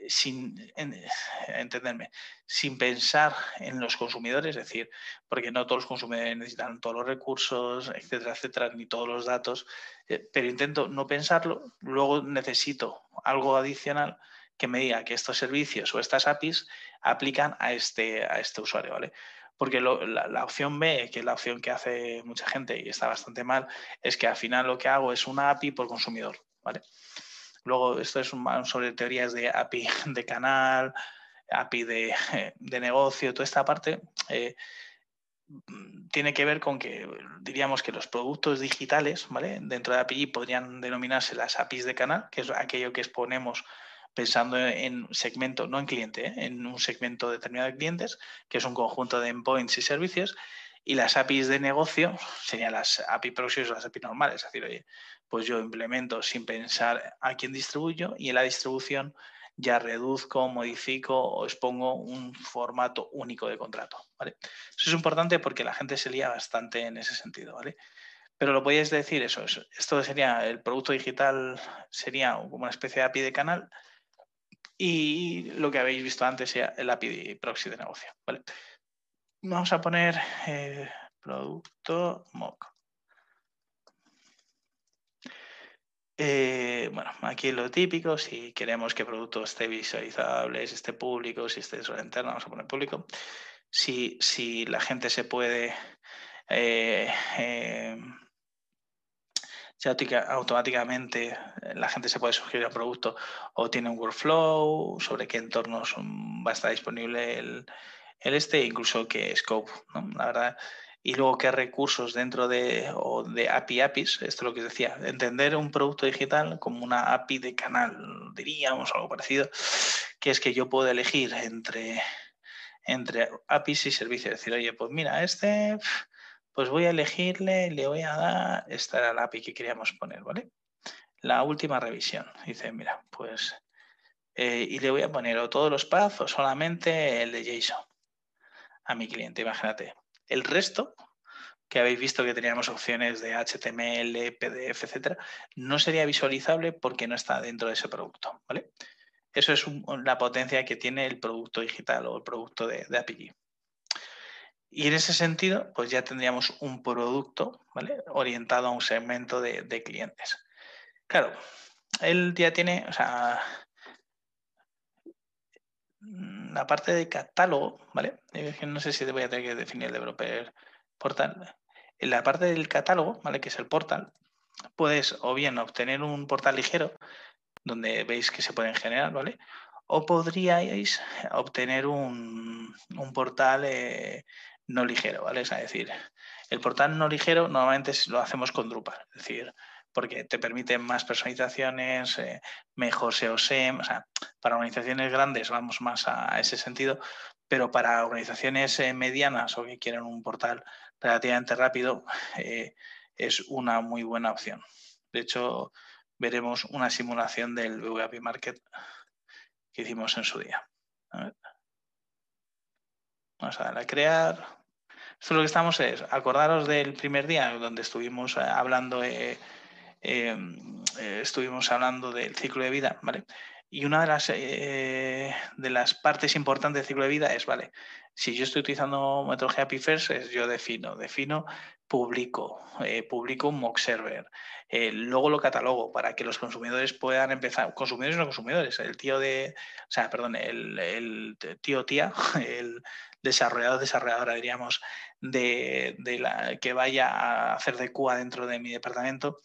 sin entenderme, sin pensar en los consumidores, es decir, porque no todos los consumidores necesitan todos los recursos, etcétera, etcétera, ni todos los datos, eh, pero intento no pensarlo, luego necesito algo adicional que me diga que estos servicios o estas APIs aplican a este, a este usuario, ¿vale? Porque la, opción B, que es la opción que hace mucha gente y está bastante mal, es que al final lo que hago es una API por consumidor, ¿vale? Luego, esto es un, sobre teorías de API de canal, API de, negocio, toda esta parte. Eh, tiene que ver con que diríamos que los productos digitales, ¿vale? Dentro de API podrían denominarse las APIs de canal, que es aquello que exponemos pensando en segmento, no en cliente, ¿eh? en un segmento determinado de clientes, que es un conjunto de endpoints y servicios, y las APIs de negocio serían las API proxies o las API normales. Es decir, oye, pues yo implemento sin pensar a quién distribuyo y en la distribución ya reduzco, modifico o expongo un formato único de contrato. ¿vale? Eso es importante porque la gente se lía bastante en ese sentido. ¿vale? Pero lo podíais decir eso, esto sería el producto digital, sería como una especie de API de canal y lo que habéis visto antes el API proxy de negocio. ¿vale? Vamos a poner eh, producto mock. Eh, bueno, aquí lo típico, si queremos que el producto esté visualizable, esté público, si esté solo interno, vamos a poner público. Si, si la gente se puede eh, automáticamente eh, la gente se puede sugerir al producto o tiene un workflow sobre qué entornos va a estar disponible el, este, incluso qué scope, La verdad. Y luego qué recursos dentro de, o de API APIs, esto es lo que decía, entender un producto digital como una API de canal, diríamos, algo parecido, que es que yo puedo elegir entre, entre APIs y servicios. Decir, oye, pues mira, este Pues voy a elegirle, le voy a dar, esta era la API que queríamos poner, ¿vale? La última revisión. Dice, mira, pues, eh, y le voy a poner o todos los paths o solamente el de JSON a mi cliente, imagínate. El resto, que habéis visto que teníamos opciones de HTML, PDF, etcétera, no sería visualizable porque no está dentro de ese producto, ¿vale? Eso es la potencia que tiene el producto digital o el producto de, de API. Y en ese sentido, pues ya tendríamos un producto ¿vale? orientado a un segmento de, clientes. Claro, él ya tiene, o sea, la parte de catálogo, ¿vale? No sé si te voy a tener que definir el developer portal. En la parte del catálogo, ¿vale? Que es el portal, puedes o bien obtener un portal ligero, donde veis que se pueden generar, ¿vale? O podríais obtener un, portal eh, no ligero, ¿vale? Es decir, el portal no ligero normalmente lo hacemos con Drupal, es decir, porque te permite más personalizaciones, eh, mejor SEO o sea, para organizaciones grandes vamos más a, ese sentido, pero para organizaciones eh, medianas o que quieren un portal relativamente rápido, eh, es una muy buena opción. De hecho, veremos una simulación del VAP Market que hicimos en su día. Vamos a darle a crear. Esto lo que estamos es, acordaros del primer día donde estuvimos eh, hablando, eh, em, eh, estuvimos hablando del ciclo de vida, ¿vale? Y una de las, de las partes importantes del ciclo de vida es, ¿vale? Si yo estoy utilizando metodología PIFERS, es yo defino, defino, publico, publico un mock server, luego lo catalogo para que los consumidores puedan empezar, consumidores no consumidores, el tío de, o sea, perdón, el, tío tía, el desarrollador, desarrolladora, diríamos, de, la, que vaya a hacer de QA dentro de mi departamento,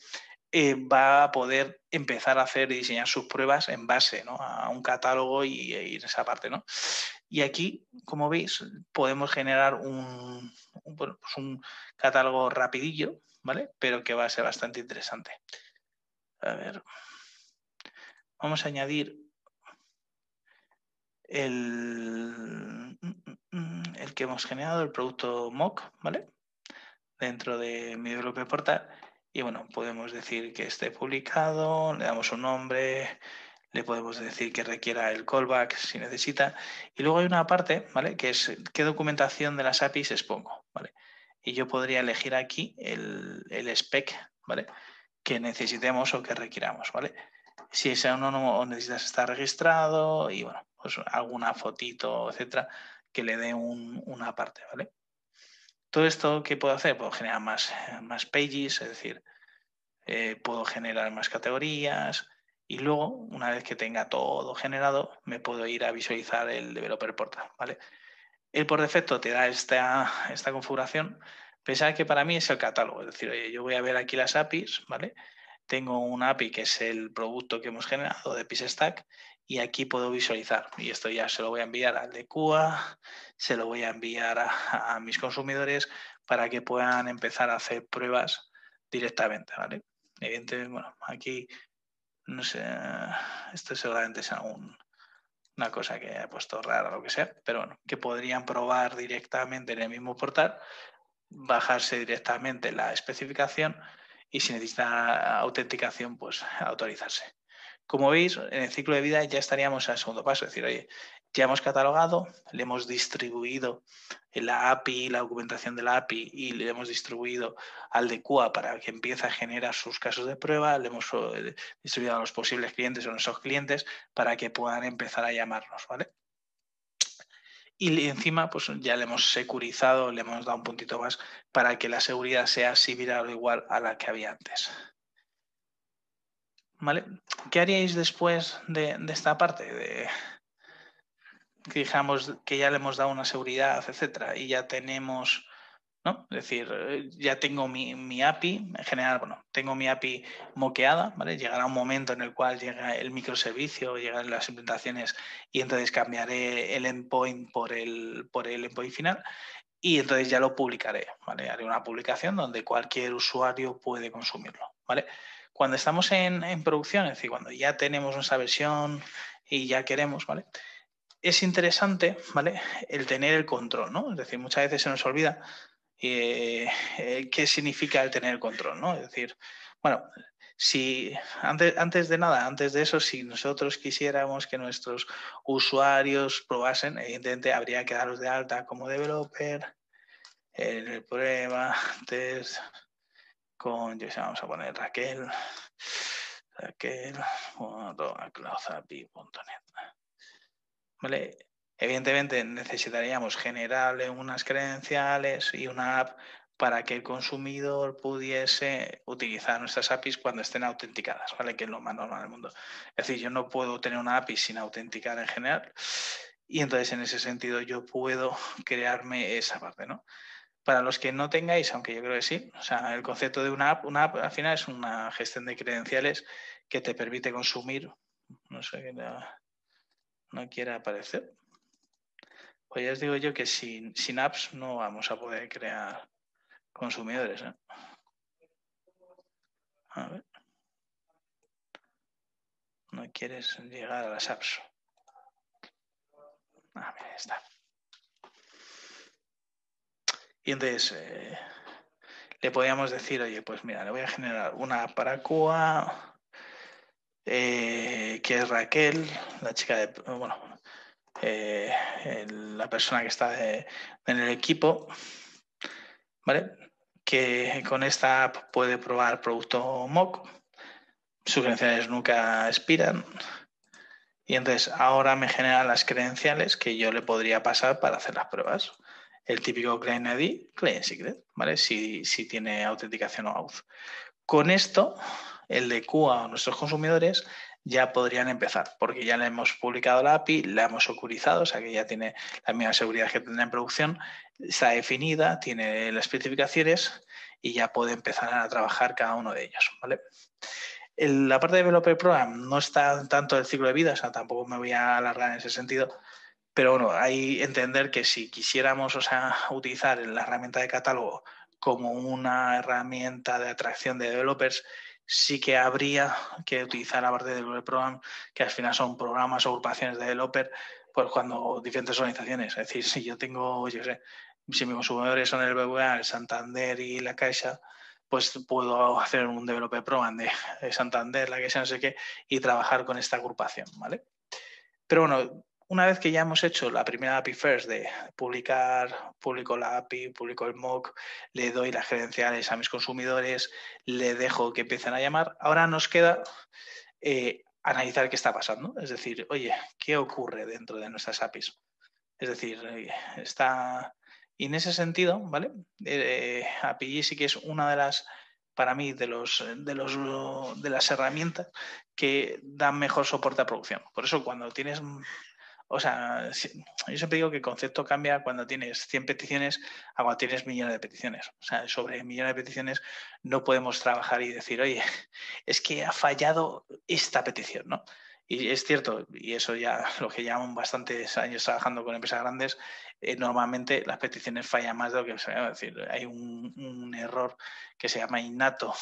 eh, va a poder empezar a hacer y diseñar sus pruebas en base a un catálogo y, e ir esa parte. ¿no? Y aquí, como veis, podemos generar un, pues un, catálogo rapidillo, ¿vale? Pero que va a ser bastante interesante. A ver. Vamos a añadir el, el que hemos generado, el producto mock, ¿vale? Dentro de mi developer portal. Y bueno, podemos decir que esté publicado, le damos un nombre, le podemos decir que requiera el callback si necesita. Y luego hay una parte, ¿vale? Que es qué documentación de las APIs expongo, ¿vale? Y yo podría elegir aquí el, el spec, ¿vale? Que necesitemos o que requiramos, ¿vale? Si es anónimo necesitas estar registrado y bueno, pues alguna fotito, etcétera, que le dé una parte, ¿vale? Todo esto, ¿qué puedo hacer? Puedo generar más, más pages, es decir, eh, puedo generar más categorías y luego, una vez que tenga todo generado, me puedo ir a visualizar el developer portal, ¿vale? Él por defecto te da esta, esta configuración, pensad que para mí es el catálogo, es decir, yo voy a ver aquí las APIs, ¿vale? Tengo una API que es el producto que hemos generado de PiStack y aquí puedo visualizar. Y esto ya se lo voy a enviar al de QA, se lo voy a enviar a, mis consumidores para que puedan empezar a hacer pruebas directamente, ¿vale? Evidentemente, bueno, aquí, no sé, esto seguramente es una cosa que he puesto rara o lo que sea, pero bueno, que podrían probar directamente en el mismo portal, bajarse directamente la especificación y si necesita autenticación, pues autorizarse. Como veis, en el ciclo de vida ya estaríamos al segundo paso, es decir, oye, ya hemos catalogado, le hemos distribuido la API, la documentación de la API y le hemos distribuido al de QA para que empiece a generar sus casos de prueba, le hemos eh, distribuido a los posibles clientes o a nuestros clientes para que puedan empezar a llamarnos, ¿vale? Y encima, pues ya le hemos securizado, le hemos dado un puntito más para que la seguridad sea similar o igual a la que había antes. ¿Vale? ¿Qué haríais después de, esta parte? De, que dijamos que ya le hemos dado una seguridad, etcétera, y ya tenemos, ¿no? Es decir, eh, ya tengo mi, API, en general, bueno, tengo mi API moqueada, ¿vale? Llegará un momento en el cual llega el microservicio, llegan las implementaciones y entonces cambiaré el endpoint por el, por el endpoint final y entonces ya lo publicaré, ¿vale? Haré una publicación donde cualquier usuario puede consumirlo, ¿vale? Cuando estamos en, producción, es decir, cuando ya tenemos nuestra versión y ya queremos, ¿vale? Es interesante, ¿vale? El tener el control, ¿no? Es decir, muchas veces se nos olvida eh, qué significa el tener control, ¿no? Es decir, bueno, si antes, antes de nada, antes de eso, si nosotros quisiéramos que nuestros usuarios probasen, evidentemente habría que darlos de alta como developer, el problema, test, vamos a poner Raquel, Raquel, ¿Vale? Evidentemente necesitaríamos generarle unas credenciales y una app para que el consumidor pudiese utilizar nuestras APIs cuando estén autenticadas, ¿vale? Que es lo más normal del mundo. Es decir, yo no puedo tener una API sin autenticar en general y entonces en ese sentido yo puedo crearme esa parte, ¿no? Para los que no tengáis, aunque yo creo que sí, o sea, el concepto de una app, una app al final es una gestión de credenciales que te permite consumir, no sé qué no quiere aparecer. Pues ya os digo yo que sin, sin apps no vamos a poder crear consumidores. ¿eh? A ver. No quieres llegar a las apps. Ah, mira, está. Y entonces eh, le podíamos decir, oye, pues mira, le voy a generar una para Cuba, eh, que es Raquel, la chica de, bueno, la persona que está en el equipo, ¿vale? Que con esta app puede probar producto MOOC, sus credenciales nunca expiran. Y entonces ahora me generan las credenciales que yo le podría pasar para hacer las pruebas. El típico Client ID, Client Secret, ¿vale? Si, tiene autenticación o auth. Con esto, el de QA a nuestros consumidores ya podrían empezar, porque ya le hemos publicado la API, la hemos securizado, o sea que ya tiene la misma seguridad que tendrá en producción, está definida, tiene las especificaciones y ya puede empezar a trabajar cada uno de ellos. ¿vale? la parte de Developer Program no está tanto el ciclo de vida, o sea, tampoco me voy a alargar en ese sentido, pero bueno, hay entender que si quisiéramos o sea, utilizar la herramienta de catálogo como una herramienta de atracción de developers, sí que habría que utilizar la parte de Developer Program, que al final son programas o agrupaciones de developer, pues cuando diferentes organizaciones. Es decir, si yo tengo, yo sé, si mis consumidores son el BBVA, el Santander y la Caixa, pues puedo hacer un developer program de Santander, la Caixa, no sé qué, y trabajar con esta agrupación, ¿vale? Pero bueno, una vez que ya hemos hecho la primera API first de publicar, publico la API, publico el mock, le doy las credenciales a mis consumidores, le dejo que empiecen a llamar, ahora nos queda eh, analizar qué está pasando. Es decir, oye, ¿qué ocurre dentro de nuestras APIs? Es decir, eh, está... Y en ese sentido, ¿vale? Eh, API sí que es una de las para mí de los, de los de las herramientas que dan mejor soporte a producción. Por eso cuando tienes o sea, yo siempre digo que el concepto cambia cuando tienes 100 peticiones a cuando tienes millones de peticiones. O sea, sobre millones de peticiones no podemos trabajar y decir, oye, es que ha fallado esta petición, ¿no? Y es cierto, y eso ya lo que llevan bastantes años trabajando con empresas grandes, eh, normalmente las peticiones fallan más de lo que se va a decir. Hay un, error que se llama innato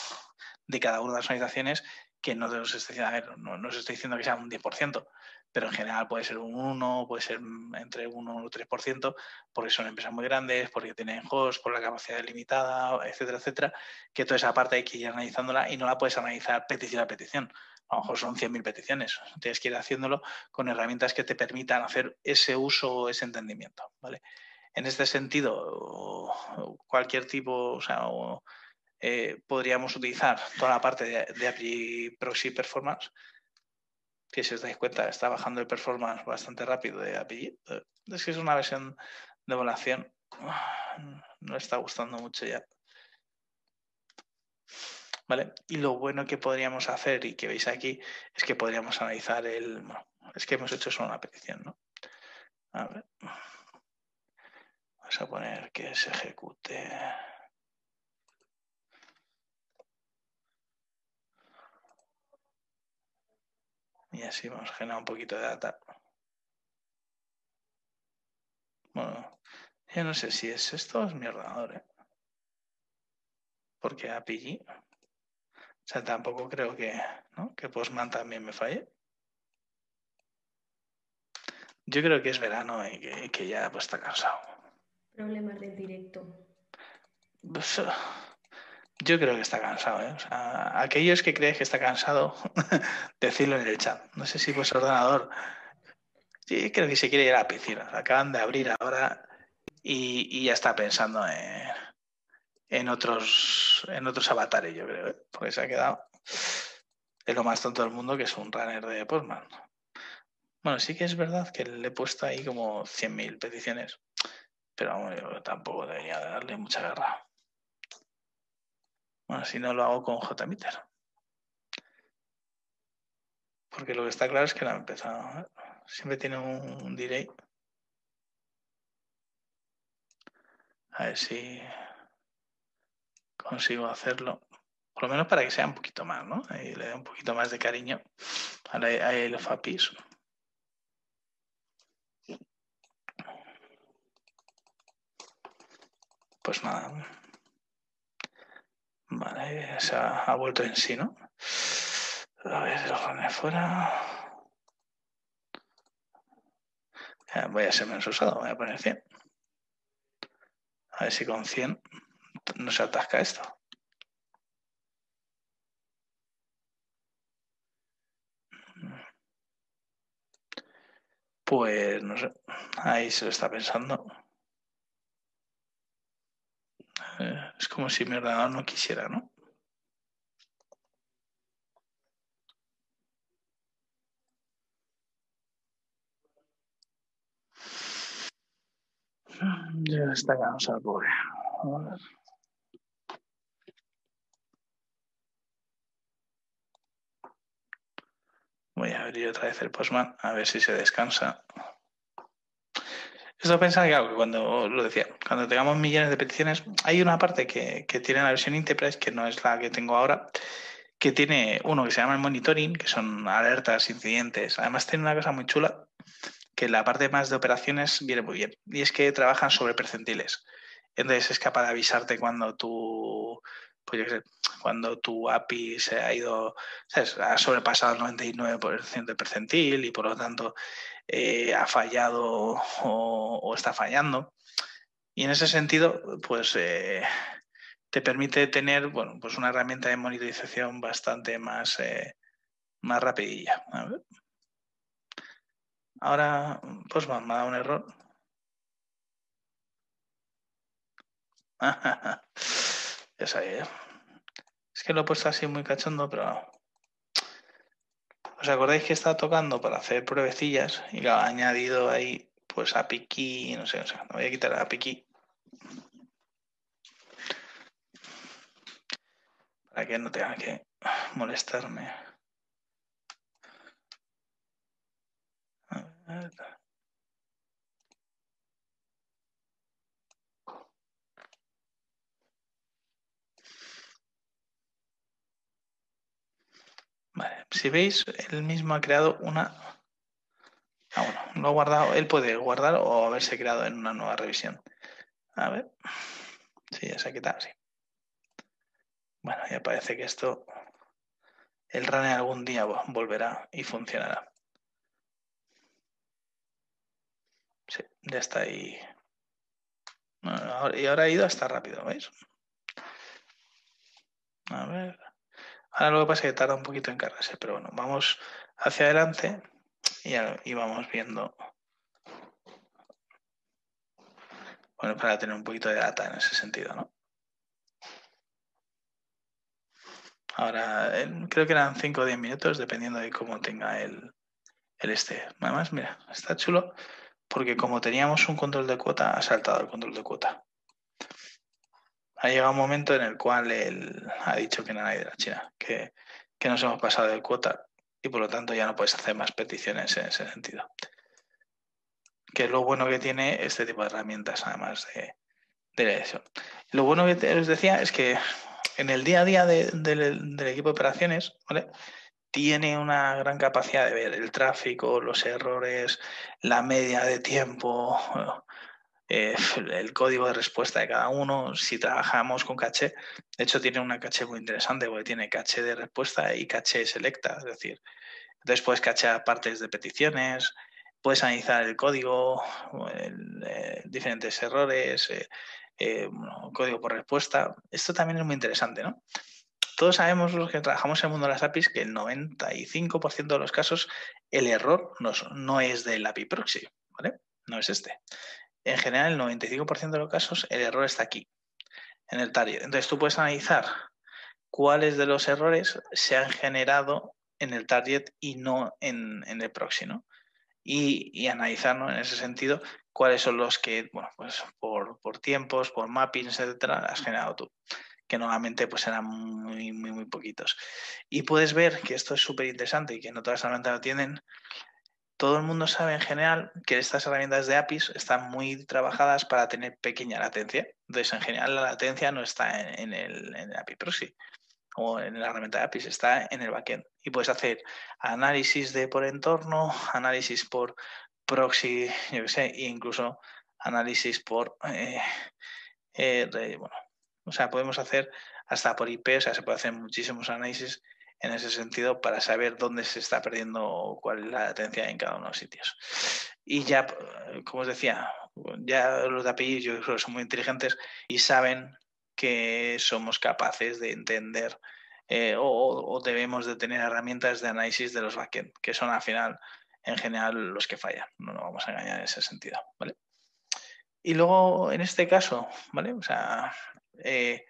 de cada una de las organizaciones que no, os estoy, no, no os estoy diciendo que sea un 10%, pero en general puede ser un 1, puede ser entre 1 o 3%, porque son empresas muy grandes, porque tienen host, por la capacidad limitada, etcétera, etcétera, que toda esa parte hay que ir analizándola y no la puedes analizar petición a petición. A lo mejor son 100.000 peticiones. Tienes que ir haciéndolo con herramientas que te permitan hacer ese uso o ese entendimiento. ¿vale? En este sentido, cualquier tipo, o sea, eh, podríamos utilizar toda la parte de, de API Proxy Performance que si os dais cuenta está bajando el performance bastante rápido de API. Es que es una versión de evaluación. No está gustando mucho ya. ¿Vale? Y lo bueno que podríamos hacer y que veis aquí es que podríamos analizar el... Es que hemos hecho solo una petición, ¿no? A ver. Vamos a poner que se ejecute. Y así vamos a generar un poquito de data. Bueno, yo no sé si es esto o es mi ordenador, ¿eh? Porque API. O sea, tampoco creo que, ¿no? que Postman también me falle. Yo creo que es verano y que, ya pues, está cansado. Problemas del directo. Pues, yo creo que está cansado, ¿eh? O sea, aquellos que creéis que está cansado, decirlo en el chat. No sé si vuestro ordenador. Sí, creo que se quiere ir a la piscina. Acaban de abrir ahora y, ya está pensando en, otros en otros avatares, yo creo, ¿eh? porque se ha quedado es lo más tonto del mundo que es un runner de Postman. Bueno, sí que es verdad que le he puesto ahí como 100.000 peticiones, pero tampoco debería darle mucha garra. Bueno, si no lo hago con JMeter. Porque lo que está claro es que ha empezado. Siempre tiene un delay. A ver si consigo hacerlo. Por lo menos para que sea un poquito más, ¿no? Ahí le dé un poquito más de cariño a, el FAPIS. Pues nada. Vale, se ha, vuelto en sí, ¿no? A ver, lo pone fuera. voy a ser menos usado, voy a poner 100. A ver si con 100 no se atasca esto. Pues no sé, ahí se lo está pensando. Eh, es como si mi ordenador no quisiera, ¿no? Ya está cansado, pobre. Voy a abrir otra vez el Postman a ver si se descansa. Esto pensaba que cuando lo decía, cuando tengamos millones de peticiones, hay una parte que, tiene la versión Enterprise, que no es la que tengo ahora, que tiene uno que se llama el monitoring, que son alertas, incidentes. Además tiene una cosa muy chula, que la parte más de operaciones viene muy bien. Y es que trabajan sobre percentiles. Entonces es capaz de avisarte cuando tu, pues cuando tu API se ha ido, ha sobrepasado el 99% de percentil y por lo tanto eh, ha fallado o, está fallando. Y en ese sentido, pues eh, te permite tener, bueno, pues una herramienta de monitorización bastante más, eh, más rapidilla. Ahora, pues me ha dado un error. ya sabía. Es que lo he puesto así muy cachondo, pero ¿Os acordáis que estaba tocando para hacer pruebecillas y lo ha añadido ahí pues a Piqui, no sé, o sea, voy a quitar a Piqui. Para que no tenga que molestarme. A ver. Vale, si veis, él mismo ha creado una... Ah, bueno, lo ha guardado, él puede guardar o haberse creado en una nueva revisión. A ver. Sí, ya se ha quitado, sí. Bueno, ya parece que esto, el runner algún día volverá y funcionará. Sí, ya está ahí. y ahora ha ido hasta rápido, ¿veis? A ver. Ahora lo que pasa es que tarda un poquito en cargarse, pero bueno, vamos hacia adelante y, vamos viendo. Bueno, para tener un poquito de data en ese sentido, ¿no? Ahora, creo que eran 5 o 10 minutos, dependiendo de cómo tenga el, el este. Además, mira, está chulo porque como teníamos un control de cuota, ha saltado el control de cuota ha llegado un momento en el cual él ha dicho que no hay de la China, que, nos hemos pasado de cuota y por lo tanto ya no puedes hacer más peticiones en ese sentido. Que es lo bueno que tiene este tipo de herramientas, además de, eso. Lo bueno que os decía es que en el día a día del equipo de operaciones, tiene una gran capacidad de ver el tráfico, los errores, la media de tiempo, eh, el código de respuesta de cada uno, si trabajamos con caché, de hecho tiene una caché muy interesante porque tiene caché de respuesta y caché selecta, es decir, entonces puedes partes de peticiones, puedes analizar el código, eh, diferentes errores, código por respuesta. Esto también es muy interesante, ¿no? Todos sabemos los que trabajamos en el mundo de las APIs que el 95% de los casos el error no es del API proxy, ¿vale? No es este. En general, el 95% de los casos el error está aquí, en el target. Entonces tú puedes analizar cuáles de los errores se han generado en el target y no en, el proxy. Y, y analizar en ese sentido cuáles son los que, bueno, pues por, tiempos, por mappings, etcétera, has generado tú que normalmente pues eran muy, muy, muy poquitos. Y puedes ver que esto es súper interesante y que no todas las herramientas lo tienen. Todo el mundo sabe en general que estas herramientas de APIs están muy trabajadas para tener pequeña latencia. Entonces, en general, la latencia no está en, el, API proxy o en la herramienta de APIs, está en el backend. Y puedes hacer análisis de por entorno, análisis por proxy, yo qué sé, e incluso análisis por, eh, eh, bueno, o sea, podemos hacer hasta por IP, o sea, se puede hacer muchísimos análisis en ese sentido para saber dónde se está perdiendo cuál es la latencia en cada uno de los sitios. Y ya, como os decía, ya los de API yo creo que son muy inteligentes y saben que somos capaces de entender eh, o, debemos de tener herramientas de análisis de los backend, que son al final, en general, los que fallan. No nos vamos a engañar en ese sentido, ¿vale? Y luego, en este caso, ¿vale? O sea, eh,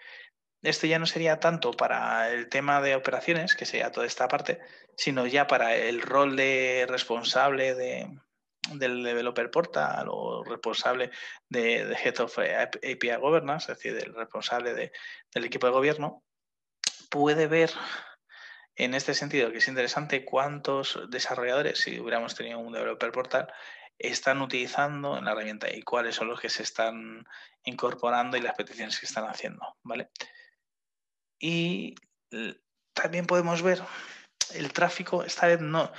esto ya no sería tanto para el tema de operaciones, que sería toda esta parte, sino ya para el rol de responsable del developer portal o responsable de, Head of API Governance, es decir, del responsable del equipo de gobierno, puede ver en este sentido que es interesante cuántos desarrolladores, si hubiéramos tenido un developer portal, están utilizando en la herramienta y cuáles son los que se están incorporando y las peticiones que están haciendo, ¿vale? Y también podemos ver el tráfico, esta vez no,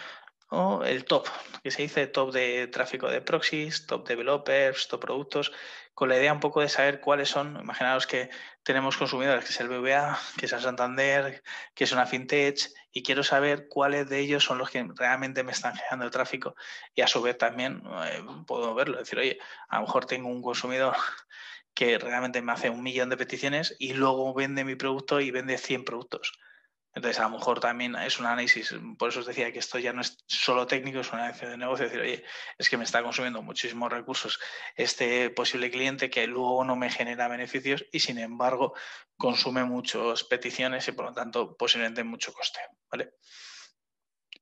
el top, que se dice top de tráfico de proxies, top developers, top productos, con la idea un poco de saber cuáles son, imaginaos que tenemos consumidores, que es el BVA, que es el Santander, que es una fintech, y quiero saber cuáles de ellos son los que realmente me están generando el tráfico. Y a su vez también eh, puedo verlo, decir, oye, a lo mejor tengo un consumidor que realmente me hace un millón de peticiones y luego vende mi producto y vende 100 productos entonces, a lo mejor también es un análisis, por eso os decía que esto ya no es solo técnico, es un análisis de negocio, decir, oye, es que me está consumiendo muchísimos recursos este posible cliente que luego no me genera beneficios y sin embargo consume muchas peticiones y por lo tanto posiblemente mucho coste, ¿vale?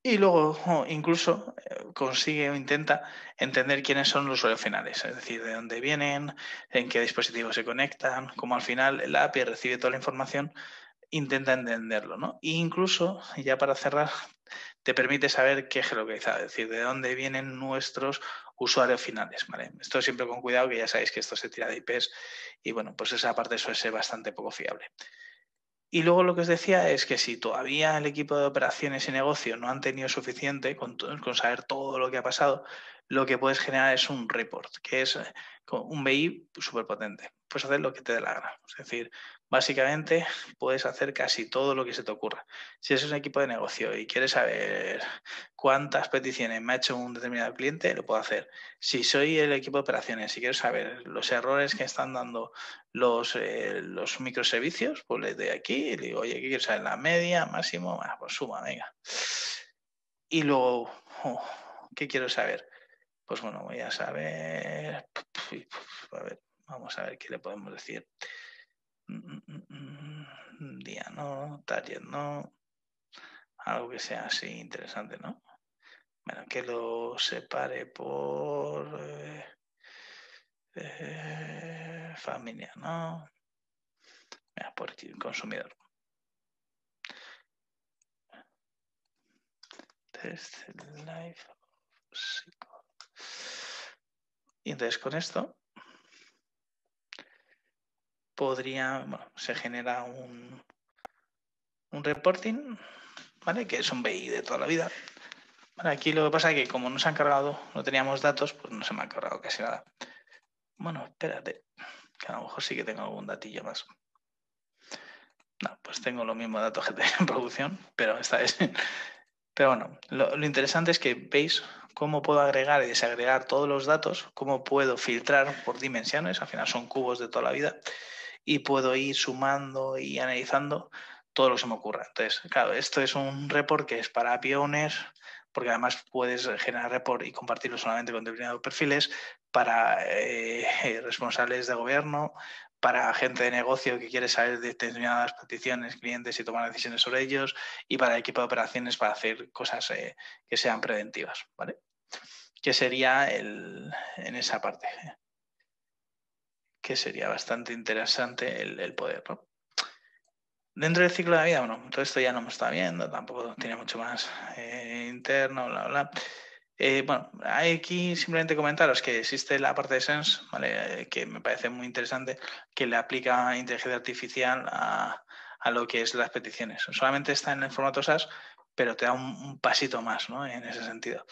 Y luego incluso eh, consigue o intenta entender quiénes son los usuarios finales, es decir, de dónde vienen, en qué dispositivos se conectan, cómo al final el API recibe toda la información intenta entenderlo, ¿no? E incluso, ya para cerrar, te permite saber qué geolocalizar, es decir, de dónde vienen nuestros usuarios finales, ¿vale? Esto siempre con cuidado, que ya sabéis que esto se tira de IPs y bueno, pues esa parte suele ser bastante poco fiable. Y luego lo que os decía es que si todavía el equipo de operaciones y negocio no han tenido suficiente con, con saber todo lo que ha pasado, lo que puedes generar es un report, que es eh, un BI súper potente. Puedes hacer lo que te dé la gana. Es decir, básicamente puedes hacer casi todo lo que se te ocurra. Si es un equipo de negocio y quieres saber cuántas peticiones me ha hecho un determinado cliente, lo puedo hacer. Si soy el equipo de operaciones y quiero saber los errores que están dando los, eh, los microservicios, pues le doy aquí y le digo, oye, ¿qué quieres saber? La media, máximo, pues suma, venga. Y luego, oh, ¿qué quiero saber? Pues bueno, voy a saber. A ver, vamos a ver qué le podemos decir. Mm, mm, mm, día no, target no. Algo que sea así interesante, ¿no? Bueno, que lo separe por eh, eh, familia, ¿no? Mira, por consumidor. Test life y entonces con esto podría, bueno, se genera un, un reporting, ¿vale? Que es un BI de toda la vida. aquí lo que pasa es que como no se han cargado, no teníamos datos, pues no se me ha cargado casi nada. Bueno, espérate, que a lo mejor sí que tengo algún datillo más. No, pues tengo los mismos datos que tenía en producción, pero esta es. Pero bueno, lo, lo interesante es que veis cómo puedo agregar y desagregar todos los datos, cómo puedo filtrar por dimensiones, al final son cubos de toda la vida, y puedo ir sumando y analizando todo lo que se me ocurra. Entonces, claro, esto es un report que es para API porque además puedes generar report y compartirlo solamente con determinados perfiles para eh, responsables de gobierno, para gente de negocio que quiere saber de determinadas peticiones, clientes y tomar decisiones sobre ellos, y para el equipo de operaciones para hacer cosas eh, que sean preventivas, ¿vale? Que sería el, en esa parte. Que sería bastante interesante el, poder, ¿no? Dentro del ciclo de vida, bueno, todo esto ya no me está viendo, tampoco tiene mucho más eh, interno, bla, bla. Eh, bueno, aquí simplemente comentaros que existe la parte de Sense, ¿vale? que me parece muy interesante, que le aplica inteligencia artificial a, lo que es las peticiones. Solamente está en el formato SAS, pero te da un, pasito más ¿no? en ese sentido.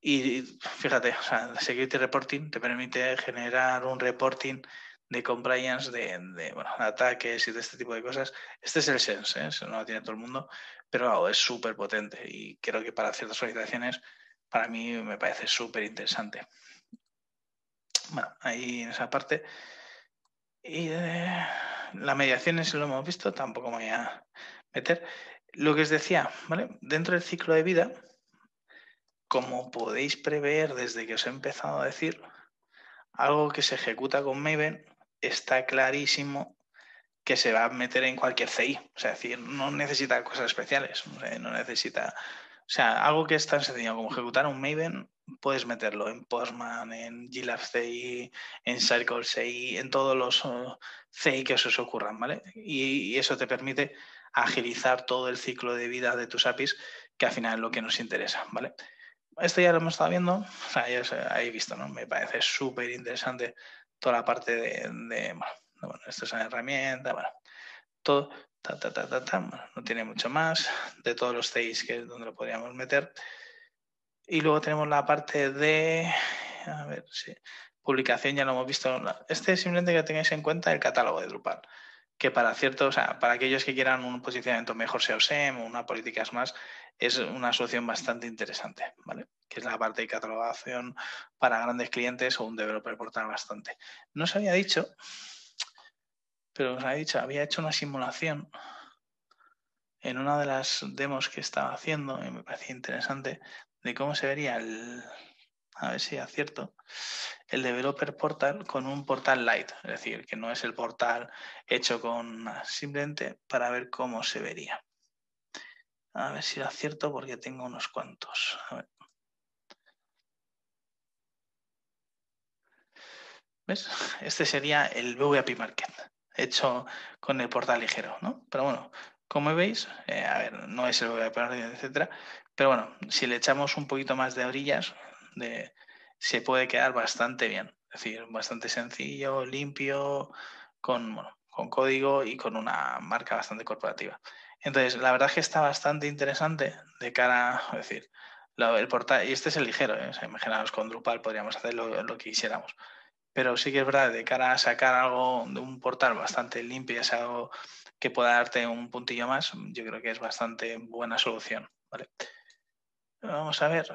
Y fíjate, o sea, Security Reporting te permite generar un reporting de compliance, de, ataques y de este tipo de cosas. Este es el Sense, ¿eh? no lo tiene todo el mundo, pero es súper potente y creo que para ciertas organizaciones, para mí me parece súper interesante. Bueno, ahí en esa parte. Y eh, la mediación, si lo hemos visto, tampoco me voy a meter. Lo que os decía, ¿vale? Dentro del ciclo de vida, como podéis prever desde que os he empezado a decir, algo que se ejecuta con Maven está clarísimo que se va a meter en cualquier CI. O sea, decir, no necesita cosas especiales, no necesita... O sea, algo que es tan sencillo como ejecutar un Maven, puedes meterlo en Postman, en GLab CI, en Circle CI, en todos los CI que os ocurran, ¿vale? Y, eso te permite agilizar todo el ciclo de vida de tus APIs, que al final es lo que nos interesa, ¿vale? Esto ya lo hemos estado viendo, o sea, ya habéis visto, ¿no? Me parece súper interesante toda la parte de bueno, esto es una herramienta, bueno, todo, ta, ta, ta, ta, no tiene mucho más, de todos los CIs que es donde lo podríamos meter. Y luego tenemos la parte de, a ver, si publicación ya lo hemos visto. Este es simplemente que tengáis en cuenta el catálogo de Drupal, que para ciertos, o sea, para aquellos que quieran un posicionamiento mejor SEO SEM o una política más, es una solución bastante interesante, ¿vale? Que es la parte de catalogación para grandes clientes o un developer portal bastante. No se había dicho, pero os había dicho, había hecho una simulación en una de las demos que estaba haciendo y me parecía interesante de cómo se vería el, a ver si acierto, el developer portal con un portal light, es decir, que no es el portal hecho con simplemente para ver cómo se vería. A ver si lo acierto porque tengo unos cuantos. ¿Ves? Este sería el VAP Market hecho con el portal ligero, ¿no? Pero bueno, como veis, eh, a ver, no es el etcétera, pero bueno, si le echamos un poquito más de orillas, se puede quedar bastante bien. Es decir, bastante sencillo, limpio, con, código y con una marca bastante corporativa. Entonces, la verdad es que está bastante interesante de cara, es decir, el portal, y este es el ligero, ¿eh? imaginaos con Drupal podríamos hacer lo, lo que quisiéramos pero sí que es verdad, de cara a sacar algo de un portal bastante limpio y algo que pueda darte un puntillo más, yo creo que es bastante buena solución. ¿vale? Vamos a ver.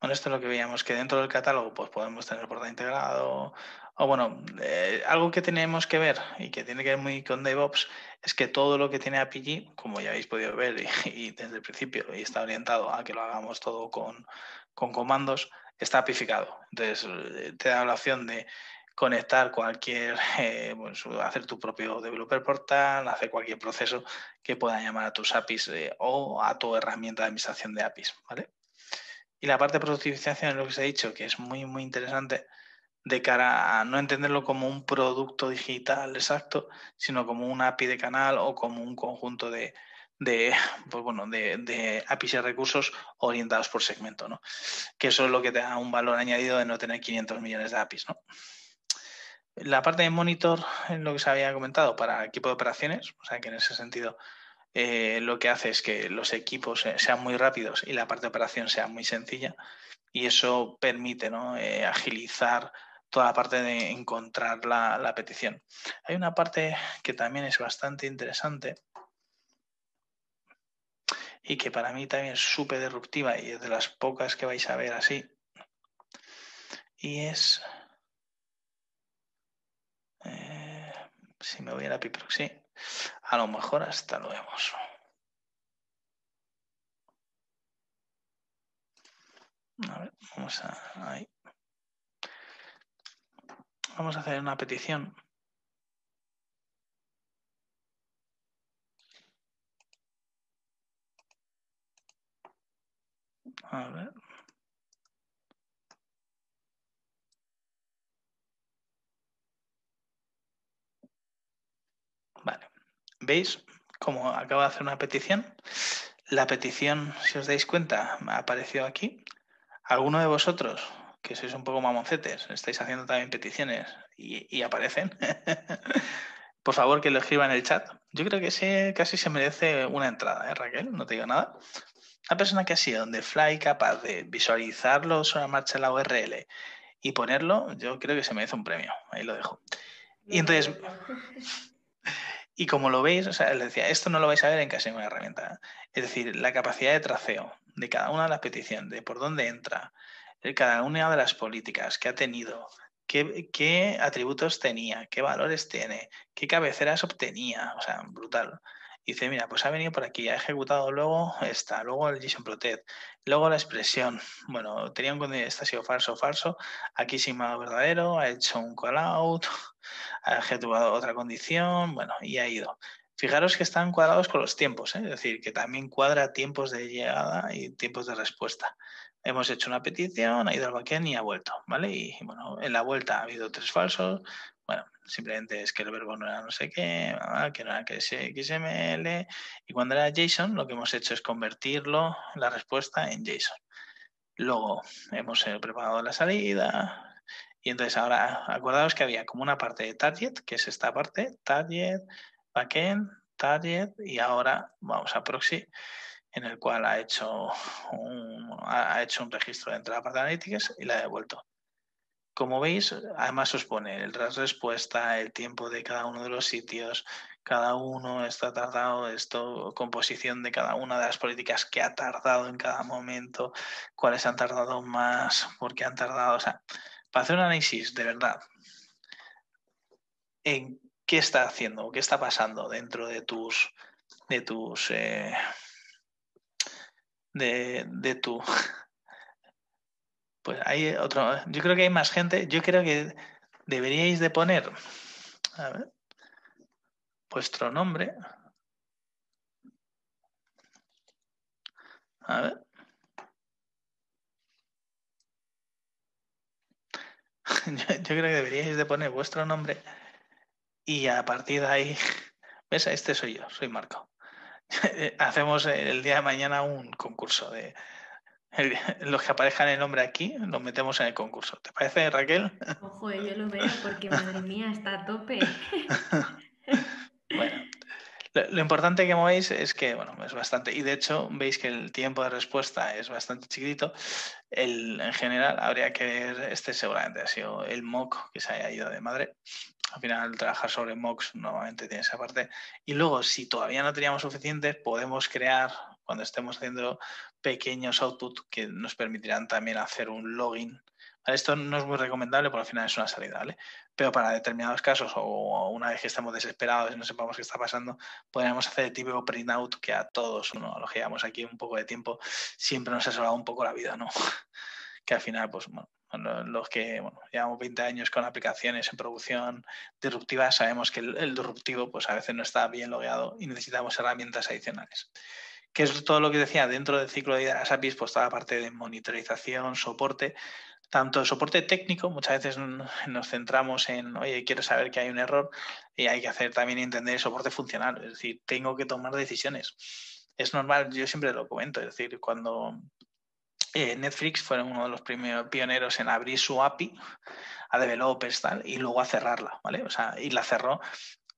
Bueno, esto es lo que veíamos, que dentro del catálogo pues podemos tener portal integrado. O bueno, eh, algo que tenemos que ver y que tiene que ver muy con DevOps es que todo lo que tiene API, como ya habéis podido ver y desde el principio, y está orientado a que lo hagamos todo con, con comandos está apificado. Entonces, eh, te da la opción de conectar cualquier, eh, pues, hacer tu propio developer portal, hacer cualquier proceso que pueda llamar a tus APIs o a tu herramienta de administración de APIs, ¿vale? Y la parte de productivización es lo que os he dicho, que es muy, muy interesante de cara a no entenderlo como un producto digital exacto, sino como un API de canal o como un conjunto de, de, pues bueno, de, APIs y recursos orientados por segmento, ¿no? Que eso es lo que te da un valor añadido de no tener 500 millones de APIs, ¿no? La parte de monitor, en lo que se había comentado, para equipo de operaciones, o sea que en ese sentido eh, lo que hace es que los equipos sean muy rápidos y la parte de operación sea muy sencilla y eso permite ¿no? Eh, agilizar toda la parte de encontrar la, petición. Hay una parte que también es bastante interesante, y que para mí también es súper disruptiva y es de las pocas que vais a ver así. Y es... Eh, si me voy a la Piproxy, a lo mejor hasta lo vemos. A ver, vamos a... Ahí. Vamos a hacer una petición. A ver. Vale. ¿Veis cómo acabo de hacer una petición? La petición, si os dais cuenta, aparecido aquí. ¿Alguno de vosotros, que sois un poco mamoncetes, estáis haciendo también peticiones y, aparecen? Por favor, que lo escriban en el chat. Yo creo que casi se merece una entrada, ¿eh, Raquel? No te digo nada. Una persona que ha sido de Fly capaz de visualizarlo sobre marcha en la URL y ponerlo, yo creo que se merece un premio. Ahí lo dejo. Y entonces, y como lo veis, o sea, les decía, esto no lo vais a ver en casi ninguna herramienta. Es decir, la capacidad de traceo de cada una de las peticiones, de por dónde entra, de cada una de las políticas que ha tenido, qué, qué atributos tenía, qué valores tiene, qué cabeceras obtenía, o sea, brutal dice, mira, pues ha venido por aquí, ha ejecutado luego esta, luego el JSON Protect, luego la expresión, bueno, tenía un este ha sido falso, falso, aquí sí ha verdadero, ha hecho un callout, ha ejecutado otra condición, bueno, y ha ido. Fijaros que están cuadrados con los tiempos, ¿eh? es decir, que también cuadra tiempos de llegada y tiempos de respuesta. Hemos hecho una petición, ha ido al backend y ha vuelto, ¿vale? Y bueno, en la vuelta ha habido tres falsos, bueno, simplemente es que el verbo no era no sé qué, que no era que XML, y cuando era JSON lo que hemos hecho es convertirlo, la respuesta, en JSON. Luego hemos eh, preparado la salida, y entonces ahora acordaos que había como una parte de target, que es esta parte, target, backend, target, y ahora vamos a proxy, en el cual ha hecho un, ha hecho un registro de la parte de analytics y la ha devuelto. Como veis, además os pone el respuesta, el tiempo de cada uno de los sitios, cada uno está tardado, esto, composición de cada una de las políticas que ha tardado en cada momento, cuáles han tardado más, por qué han tardado, o sea, para hacer un análisis de verdad en qué está haciendo qué está pasando dentro de tus de tus eh, de, de tu pues hay otro. Yo creo que hay más gente. Yo creo que deberíais de poner vuestro nombre. A ver. Yo, creo que deberíais de poner vuestro nombre y a partir de ahí, ¿ves? Este soy yo, soy Marco. Hacemos el día de mañana un concurso de, los que aparezcan el nombre aquí, los metemos en el concurso. ¿Te parece, Raquel? Ojo, yo lo veo porque madre mía, está a tope. bueno, lo, importante que veis es que, bueno, es bastante, y de hecho veis que el tiempo de respuesta es bastante chiquitito. El, en general, habría que ver, este seguramente ha sido el mock que se haya ido de madre. Al final, trabajar sobre mocks normalmente tiene esa parte. Y luego, si todavía no teníamos suficientes, podemos crear cuando estemos haciendo pequeños output que nos permitirán también hacer un login. Esto no es muy recomendable porque al final es una salida, ¿vale? Pero para determinados casos o una vez que estamos desesperados y no sepamos qué está pasando, podríamos hacer el típico print out que a todos, ¿no? lo que llevamos aquí un poco de tiempo, siempre nos ha salvado un poco la vida, ¿no? que al final, pues bueno, los que llevamos 20 años con aplicaciones en producción disruptivas, sabemos que el, el disruptivo pues a veces no está bien logueado y necesitamos herramientas adicionales que es todo lo que decía dentro del ciclo de vida de las APIs, pues toda la parte de monitorización, soporte, tanto soporte técnico, muchas veces nos centramos en, oye, quiero saber que hay un error y hay que hacer también entender el soporte funcional, es decir, tengo que tomar decisiones. Es normal, yo siempre lo comento, es decir, cuando eh, Netflix fueron uno de los primeros pioneros en abrir su API a developers tal, y luego a cerrarla, ¿vale? O sea, y la cerró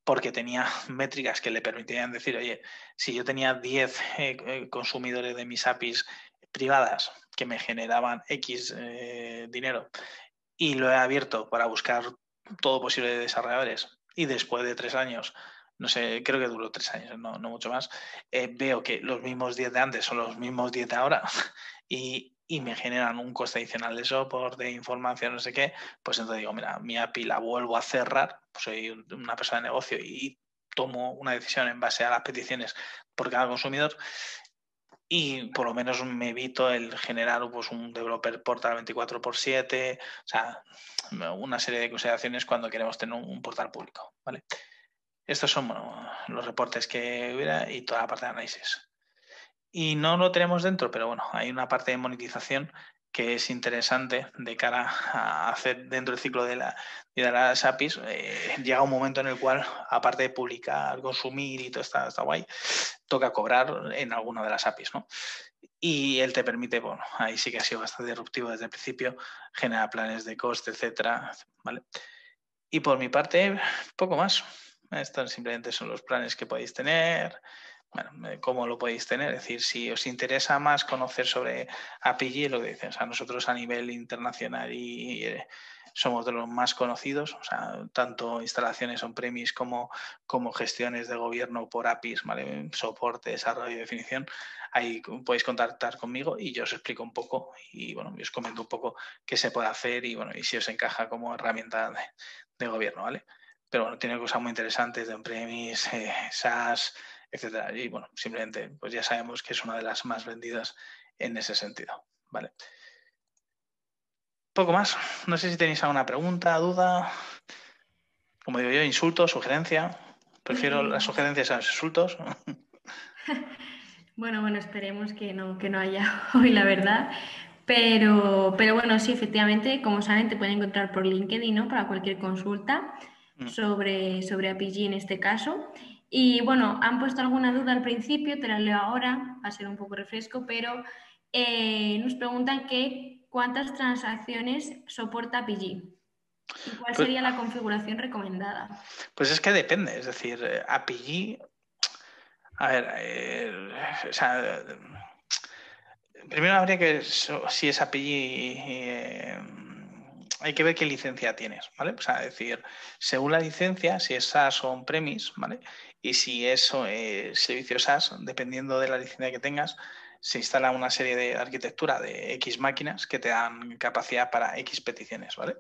porque tenía métricas que le permitían decir, oye, si yo tenía 10 eh, eh, consumidores de mis APIs privadas que me generaban X eh, dinero y lo he abierto para buscar todo posible de desarrolladores y después de tres años no sé, creo que duró tres años, no, mucho más, veo que los mismos 10 de antes son los mismos 10 de ahora y, y, me generan un coste adicional de soporte, de información, no sé qué, pues entonces digo, mira, mi API la vuelvo a cerrar, pues soy una persona de negocio y tomo una decisión en base a las peticiones por cada consumidor y por lo menos me evito el generar pues, un developer portal 24 x 7, o sea, una serie de consideraciones cuando queremos tener un, portal público, ¿vale? Estos son los reportes que hubiera y toda la parte de análisis. Y no lo tenemos dentro, pero bueno, hay una parte de monetización que es interesante de cara a hacer dentro del ciclo de, la, de las APIs, eh, llega un momento en el cual, aparte de publicar, consumir y todo está, está guay, toca cobrar en alguna de las APIs, ¿no? Y él te permite, bueno, ahí sí que ha sido bastante disruptivo desde el principio, genera planes de coste, etcétera, ¿vale? Y por mi parte, poco más. Estos simplemente son los planes que podéis tener, bueno, cómo lo podéis tener. Es decir, si os interesa más conocer sobre API, lo que dicen, o sea, nosotros a nivel internacional y, eh, somos de los más conocidos, o sea, tanto instalaciones on-premise como, como gestiones de gobierno por APIs, soporte, desarrollo y definición. Ahí podéis contactar conmigo y yo os explico un poco y bueno, os comento un poco qué se puede hacer y bueno, y si os encaja como herramienta de, gobierno, ¿vale? Pero bueno, tiene cosas muy interesantes de on-premise, eh, etcétera. Y bueno, simplemente, pues ya sabemos que es una de las más vendidas en ese sentido, ¿vale? Poco más. No sé si tenéis alguna pregunta, duda. Como digo yo, insulto, sugerencia. Prefiero las sugerencias a los insultos. Bueno, bueno, esperemos que no, que no haya hoy, la verdad. Pero, pero bueno, sí, efectivamente, como saben, te pueden encontrar por LinkedIn, ¿no? Para cualquier consulta mm. sobre, sobre APG en este caso. Y bueno, han puesto alguna duda al principio, te la leo ahora, va a ser un poco refresco, pero eh, nos preguntan que cuántas transacciones soporta APG. ¿Y cuál pues sería la configuración recomendada? Pues es que depende, es decir, eh, APG, a ver, eh, o sea, primero habría que, si es APG hay que ver qué licencia tienes, ¿vale? O sea, es decir, según la licencia, si es SaaS o on-premise, ¿vale? Y si es eh, servicio SaaS, dependiendo de la licencia que tengas, se instala una serie de arquitectura de X máquinas que te dan capacidad para X peticiones, ¿vale?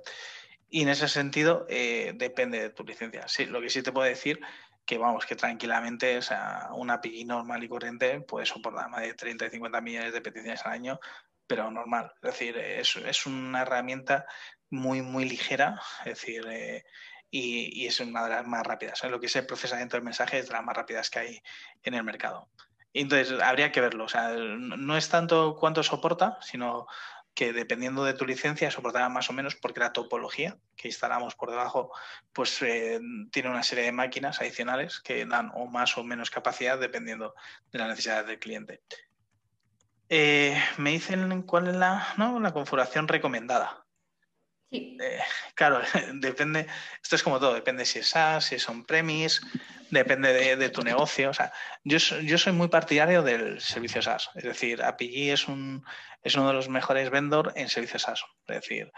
Y en ese sentido, eh, depende de tu licencia. Lo que sí te puedo decir que vamos, que tranquilamente, o sea, una API normal y corriente puede soportar más de 30 y 50 millones de peticiones al año, pero normal. Es decir, es, es una herramienta muy, muy ligera, es decir, eh, y, es una de las más rápidas. Lo que es el procesamiento del mensaje es de las más rápidas que hay en el mercado. Entonces, habría que verlo. O sea, no es tanto cuánto soporta, sino que dependiendo de tu licencia soportará más o menos porque la topología que instalamos por debajo pues eh, tiene una serie de máquinas adicionales que dan o más o menos capacidad dependiendo de las necesidades del cliente. Eh, me dicen cuál es la, ¿no? la configuración recomendada. Eh, claro, depende, esto es como todo, depende si es SaaS, si es on-premise, depende de, tu negocio. O sea, yo, yo soy muy partidario del servicio SaaS, es decir, APG es, un, es uno de los mejores vendors en servicios SaaS. Es decir,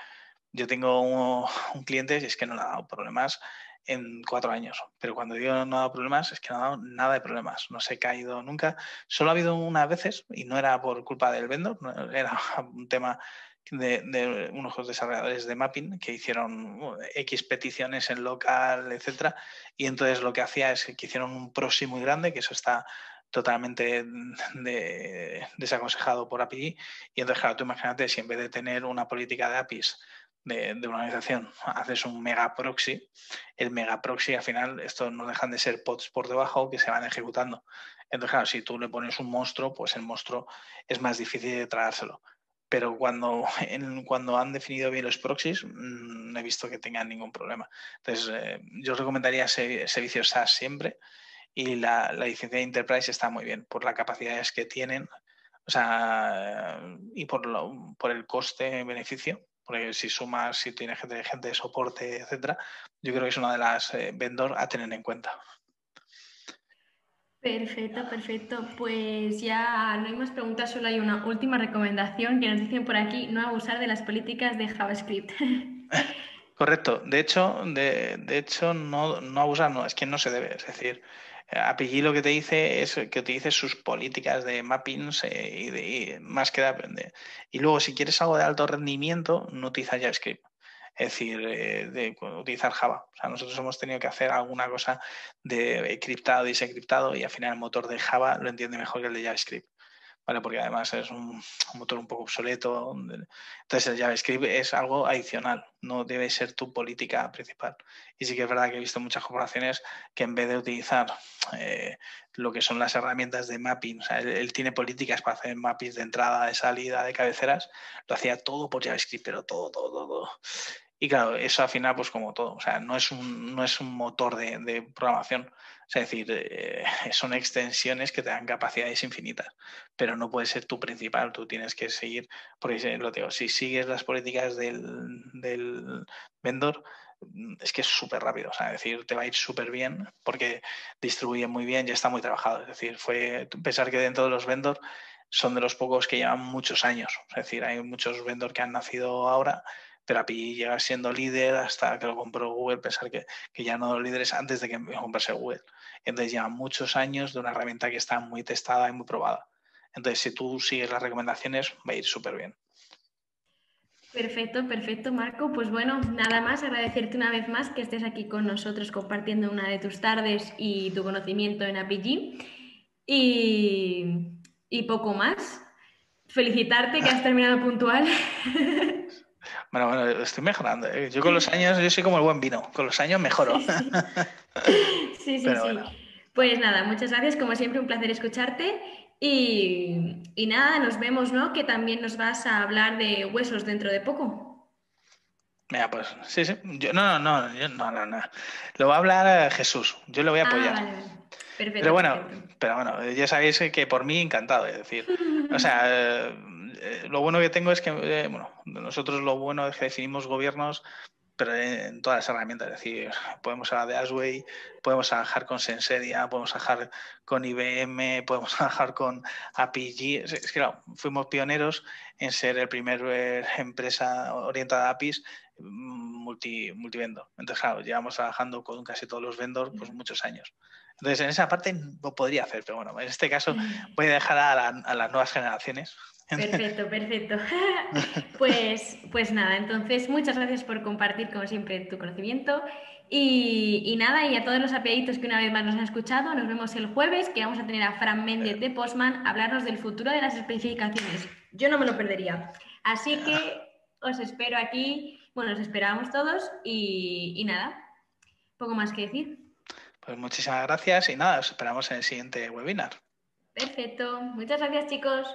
yo tengo un, cliente y es que no le ha dado problemas en cuatro años, pero cuando digo no ha dado problemas es que no ha dado nada de problemas, no se ha caído nunca. Solo ha habido unas veces y no era por culpa del vendor, era un tema de, unos desarrolladores de mapping que hicieron uh, X peticiones en local, etcétera, y entonces lo que hacía es que hicieron un proxy muy grande, que eso está totalmente desaconsejado por API, y entonces, claro, tú imagínate si en vez de tener una política de APIs de, una organización haces un mega proxy, el mega proxy al final, esto no dejan de ser pods por debajo que se van ejecutando. Entonces, claro, si tú le pones un monstruo, pues el monstruo es más difícil de tragárselo pero cuando, cuando han definido bien los proxies, mm, no he visto que tengan ningún problema. Entonces, eh, yo recomendaría servicios SaaS siempre y la, licencia de Enterprise está muy bien por las capacidades que tienen o sea, y por, por el coste-beneficio. Porque si sumas, si tienes gente, de soporte, etcétera, yo creo que es una de las eh, a tener en cuenta. Perfecto, perfecto. Pues ya no hay más preguntas, solo hay una última recomendación que nos dicen por aquí, no abusar de las políticas de JavaScript. Correcto. De hecho, de, de hecho no, no abusar, no, es que no se debe. Es decir, API lo que te dice es que utilices sus políticas de mappings eh, y, de, más que de aprender. Y luego, si quieres algo de alto rendimiento, no utiliza JavaScript. Es decir, eh, de utilizar Java. O sea, nosotros hemos tenido que hacer alguna cosa de criptado y desencriptado y al final el motor de Java lo entiende mejor que el de JavaScript. ¿Vale? Porque además es un, motor un poco obsoleto. Entonces el JavaScript es algo adicional, no debe ser tu política principal. Y sí que es verdad que he visto muchas corporaciones que en vez de utilizar eh, lo que son las herramientas de mapping, o sea, él, tiene políticas para hacer mappings de entrada, de salida, de cabeceras, lo hacía todo por JavaScript, pero todo, todo, todo. Y claro, eso al final, pues como todo, o sea, no es un, no es un motor de, de programación, es decir, eh, son extensiones que te dan capacidades infinitas, pero no puede ser tu principal, tú tienes que seguir, porque lo digo, si sigues las políticas del, del vendor, mm, es que es súper rápido, o sea, es decir, te va a ir súper bien porque distribuye muy bien, ya está muy trabajado, es decir, fue pensar que dentro de los vendors son de los pocos que llevan muchos años, es decir, hay muchos vendors que han nacido ahora pero API llega siendo líder hasta que lo compró Google, pensar que, ya no líderes antes de que comprase Google. Entonces lleva muchos años de una herramienta que está muy testada y muy probada. Entonces, si tú sigues las recomendaciones, va a ir súper bien. Perfecto, perfecto, Marco. Pues bueno, nada más agradecerte una vez más que estés aquí con nosotros compartiendo una de tus tardes y tu conocimiento en APG. Y, y poco más. Felicitarte que has terminado puntual. Bueno, bueno, estoy mejorando. ¿eh? Yo con los años, yo soy como el buen vino, con los años mejoro. sí, sí, sí. Pues nada, muchas gracias, como siempre, un placer escucharte. Y, nada, nos vemos, ¿no? Que también nos vas a hablar de huesos dentro de poco. Mira, pues sí, sí. Yo, no, no, no, no, no, no. Lo va a hablar Jesús. Yo lo voy a ah, apoyar. vale, Perfecto. Pero bueno, pero bueno, ya sabéis que por mí encantado, es decir, o sea, eh, lo bueno que tengo es que, eh, bueno, nosotros lo bueno es que definimos gobiernos, pero en todas las herramientas, es decir, podemos hablar de Asway, podemos trabajar con Sensedia, podemos trabajar con IBM, podemos trabajar con APG. Es que, claro, fuimos pioneros en ser el primer eh, empresa orientada a APIs multi, multivendor. Entonces, claro, llevamos trabajando con casi todos los vendors pues, muchos años. Entonces, en esa parte lo podría hacer, pero bueno, en este caso voy a dejar a las nuevas generaciones Perfecto, perfecto. pues, pues nada, entonces muchas gracias por compartir, como siempre, tu conocimiento. Y, nada, y a todos los apiaditos que una vez más nos han escuchado, nos vemos el jueves, que vamos a tener a Fran Méndez de Postman hablarnos del futuro de las especificaciones. Yo no me lo perdería. Así que os espero aquí, bueno, os esperamos todos y, y nada, poco más que decir. Pues muchísimas gracias y nada, os esperamos en el siguiente webinar. Perfecto. Muchas gracias, chicos.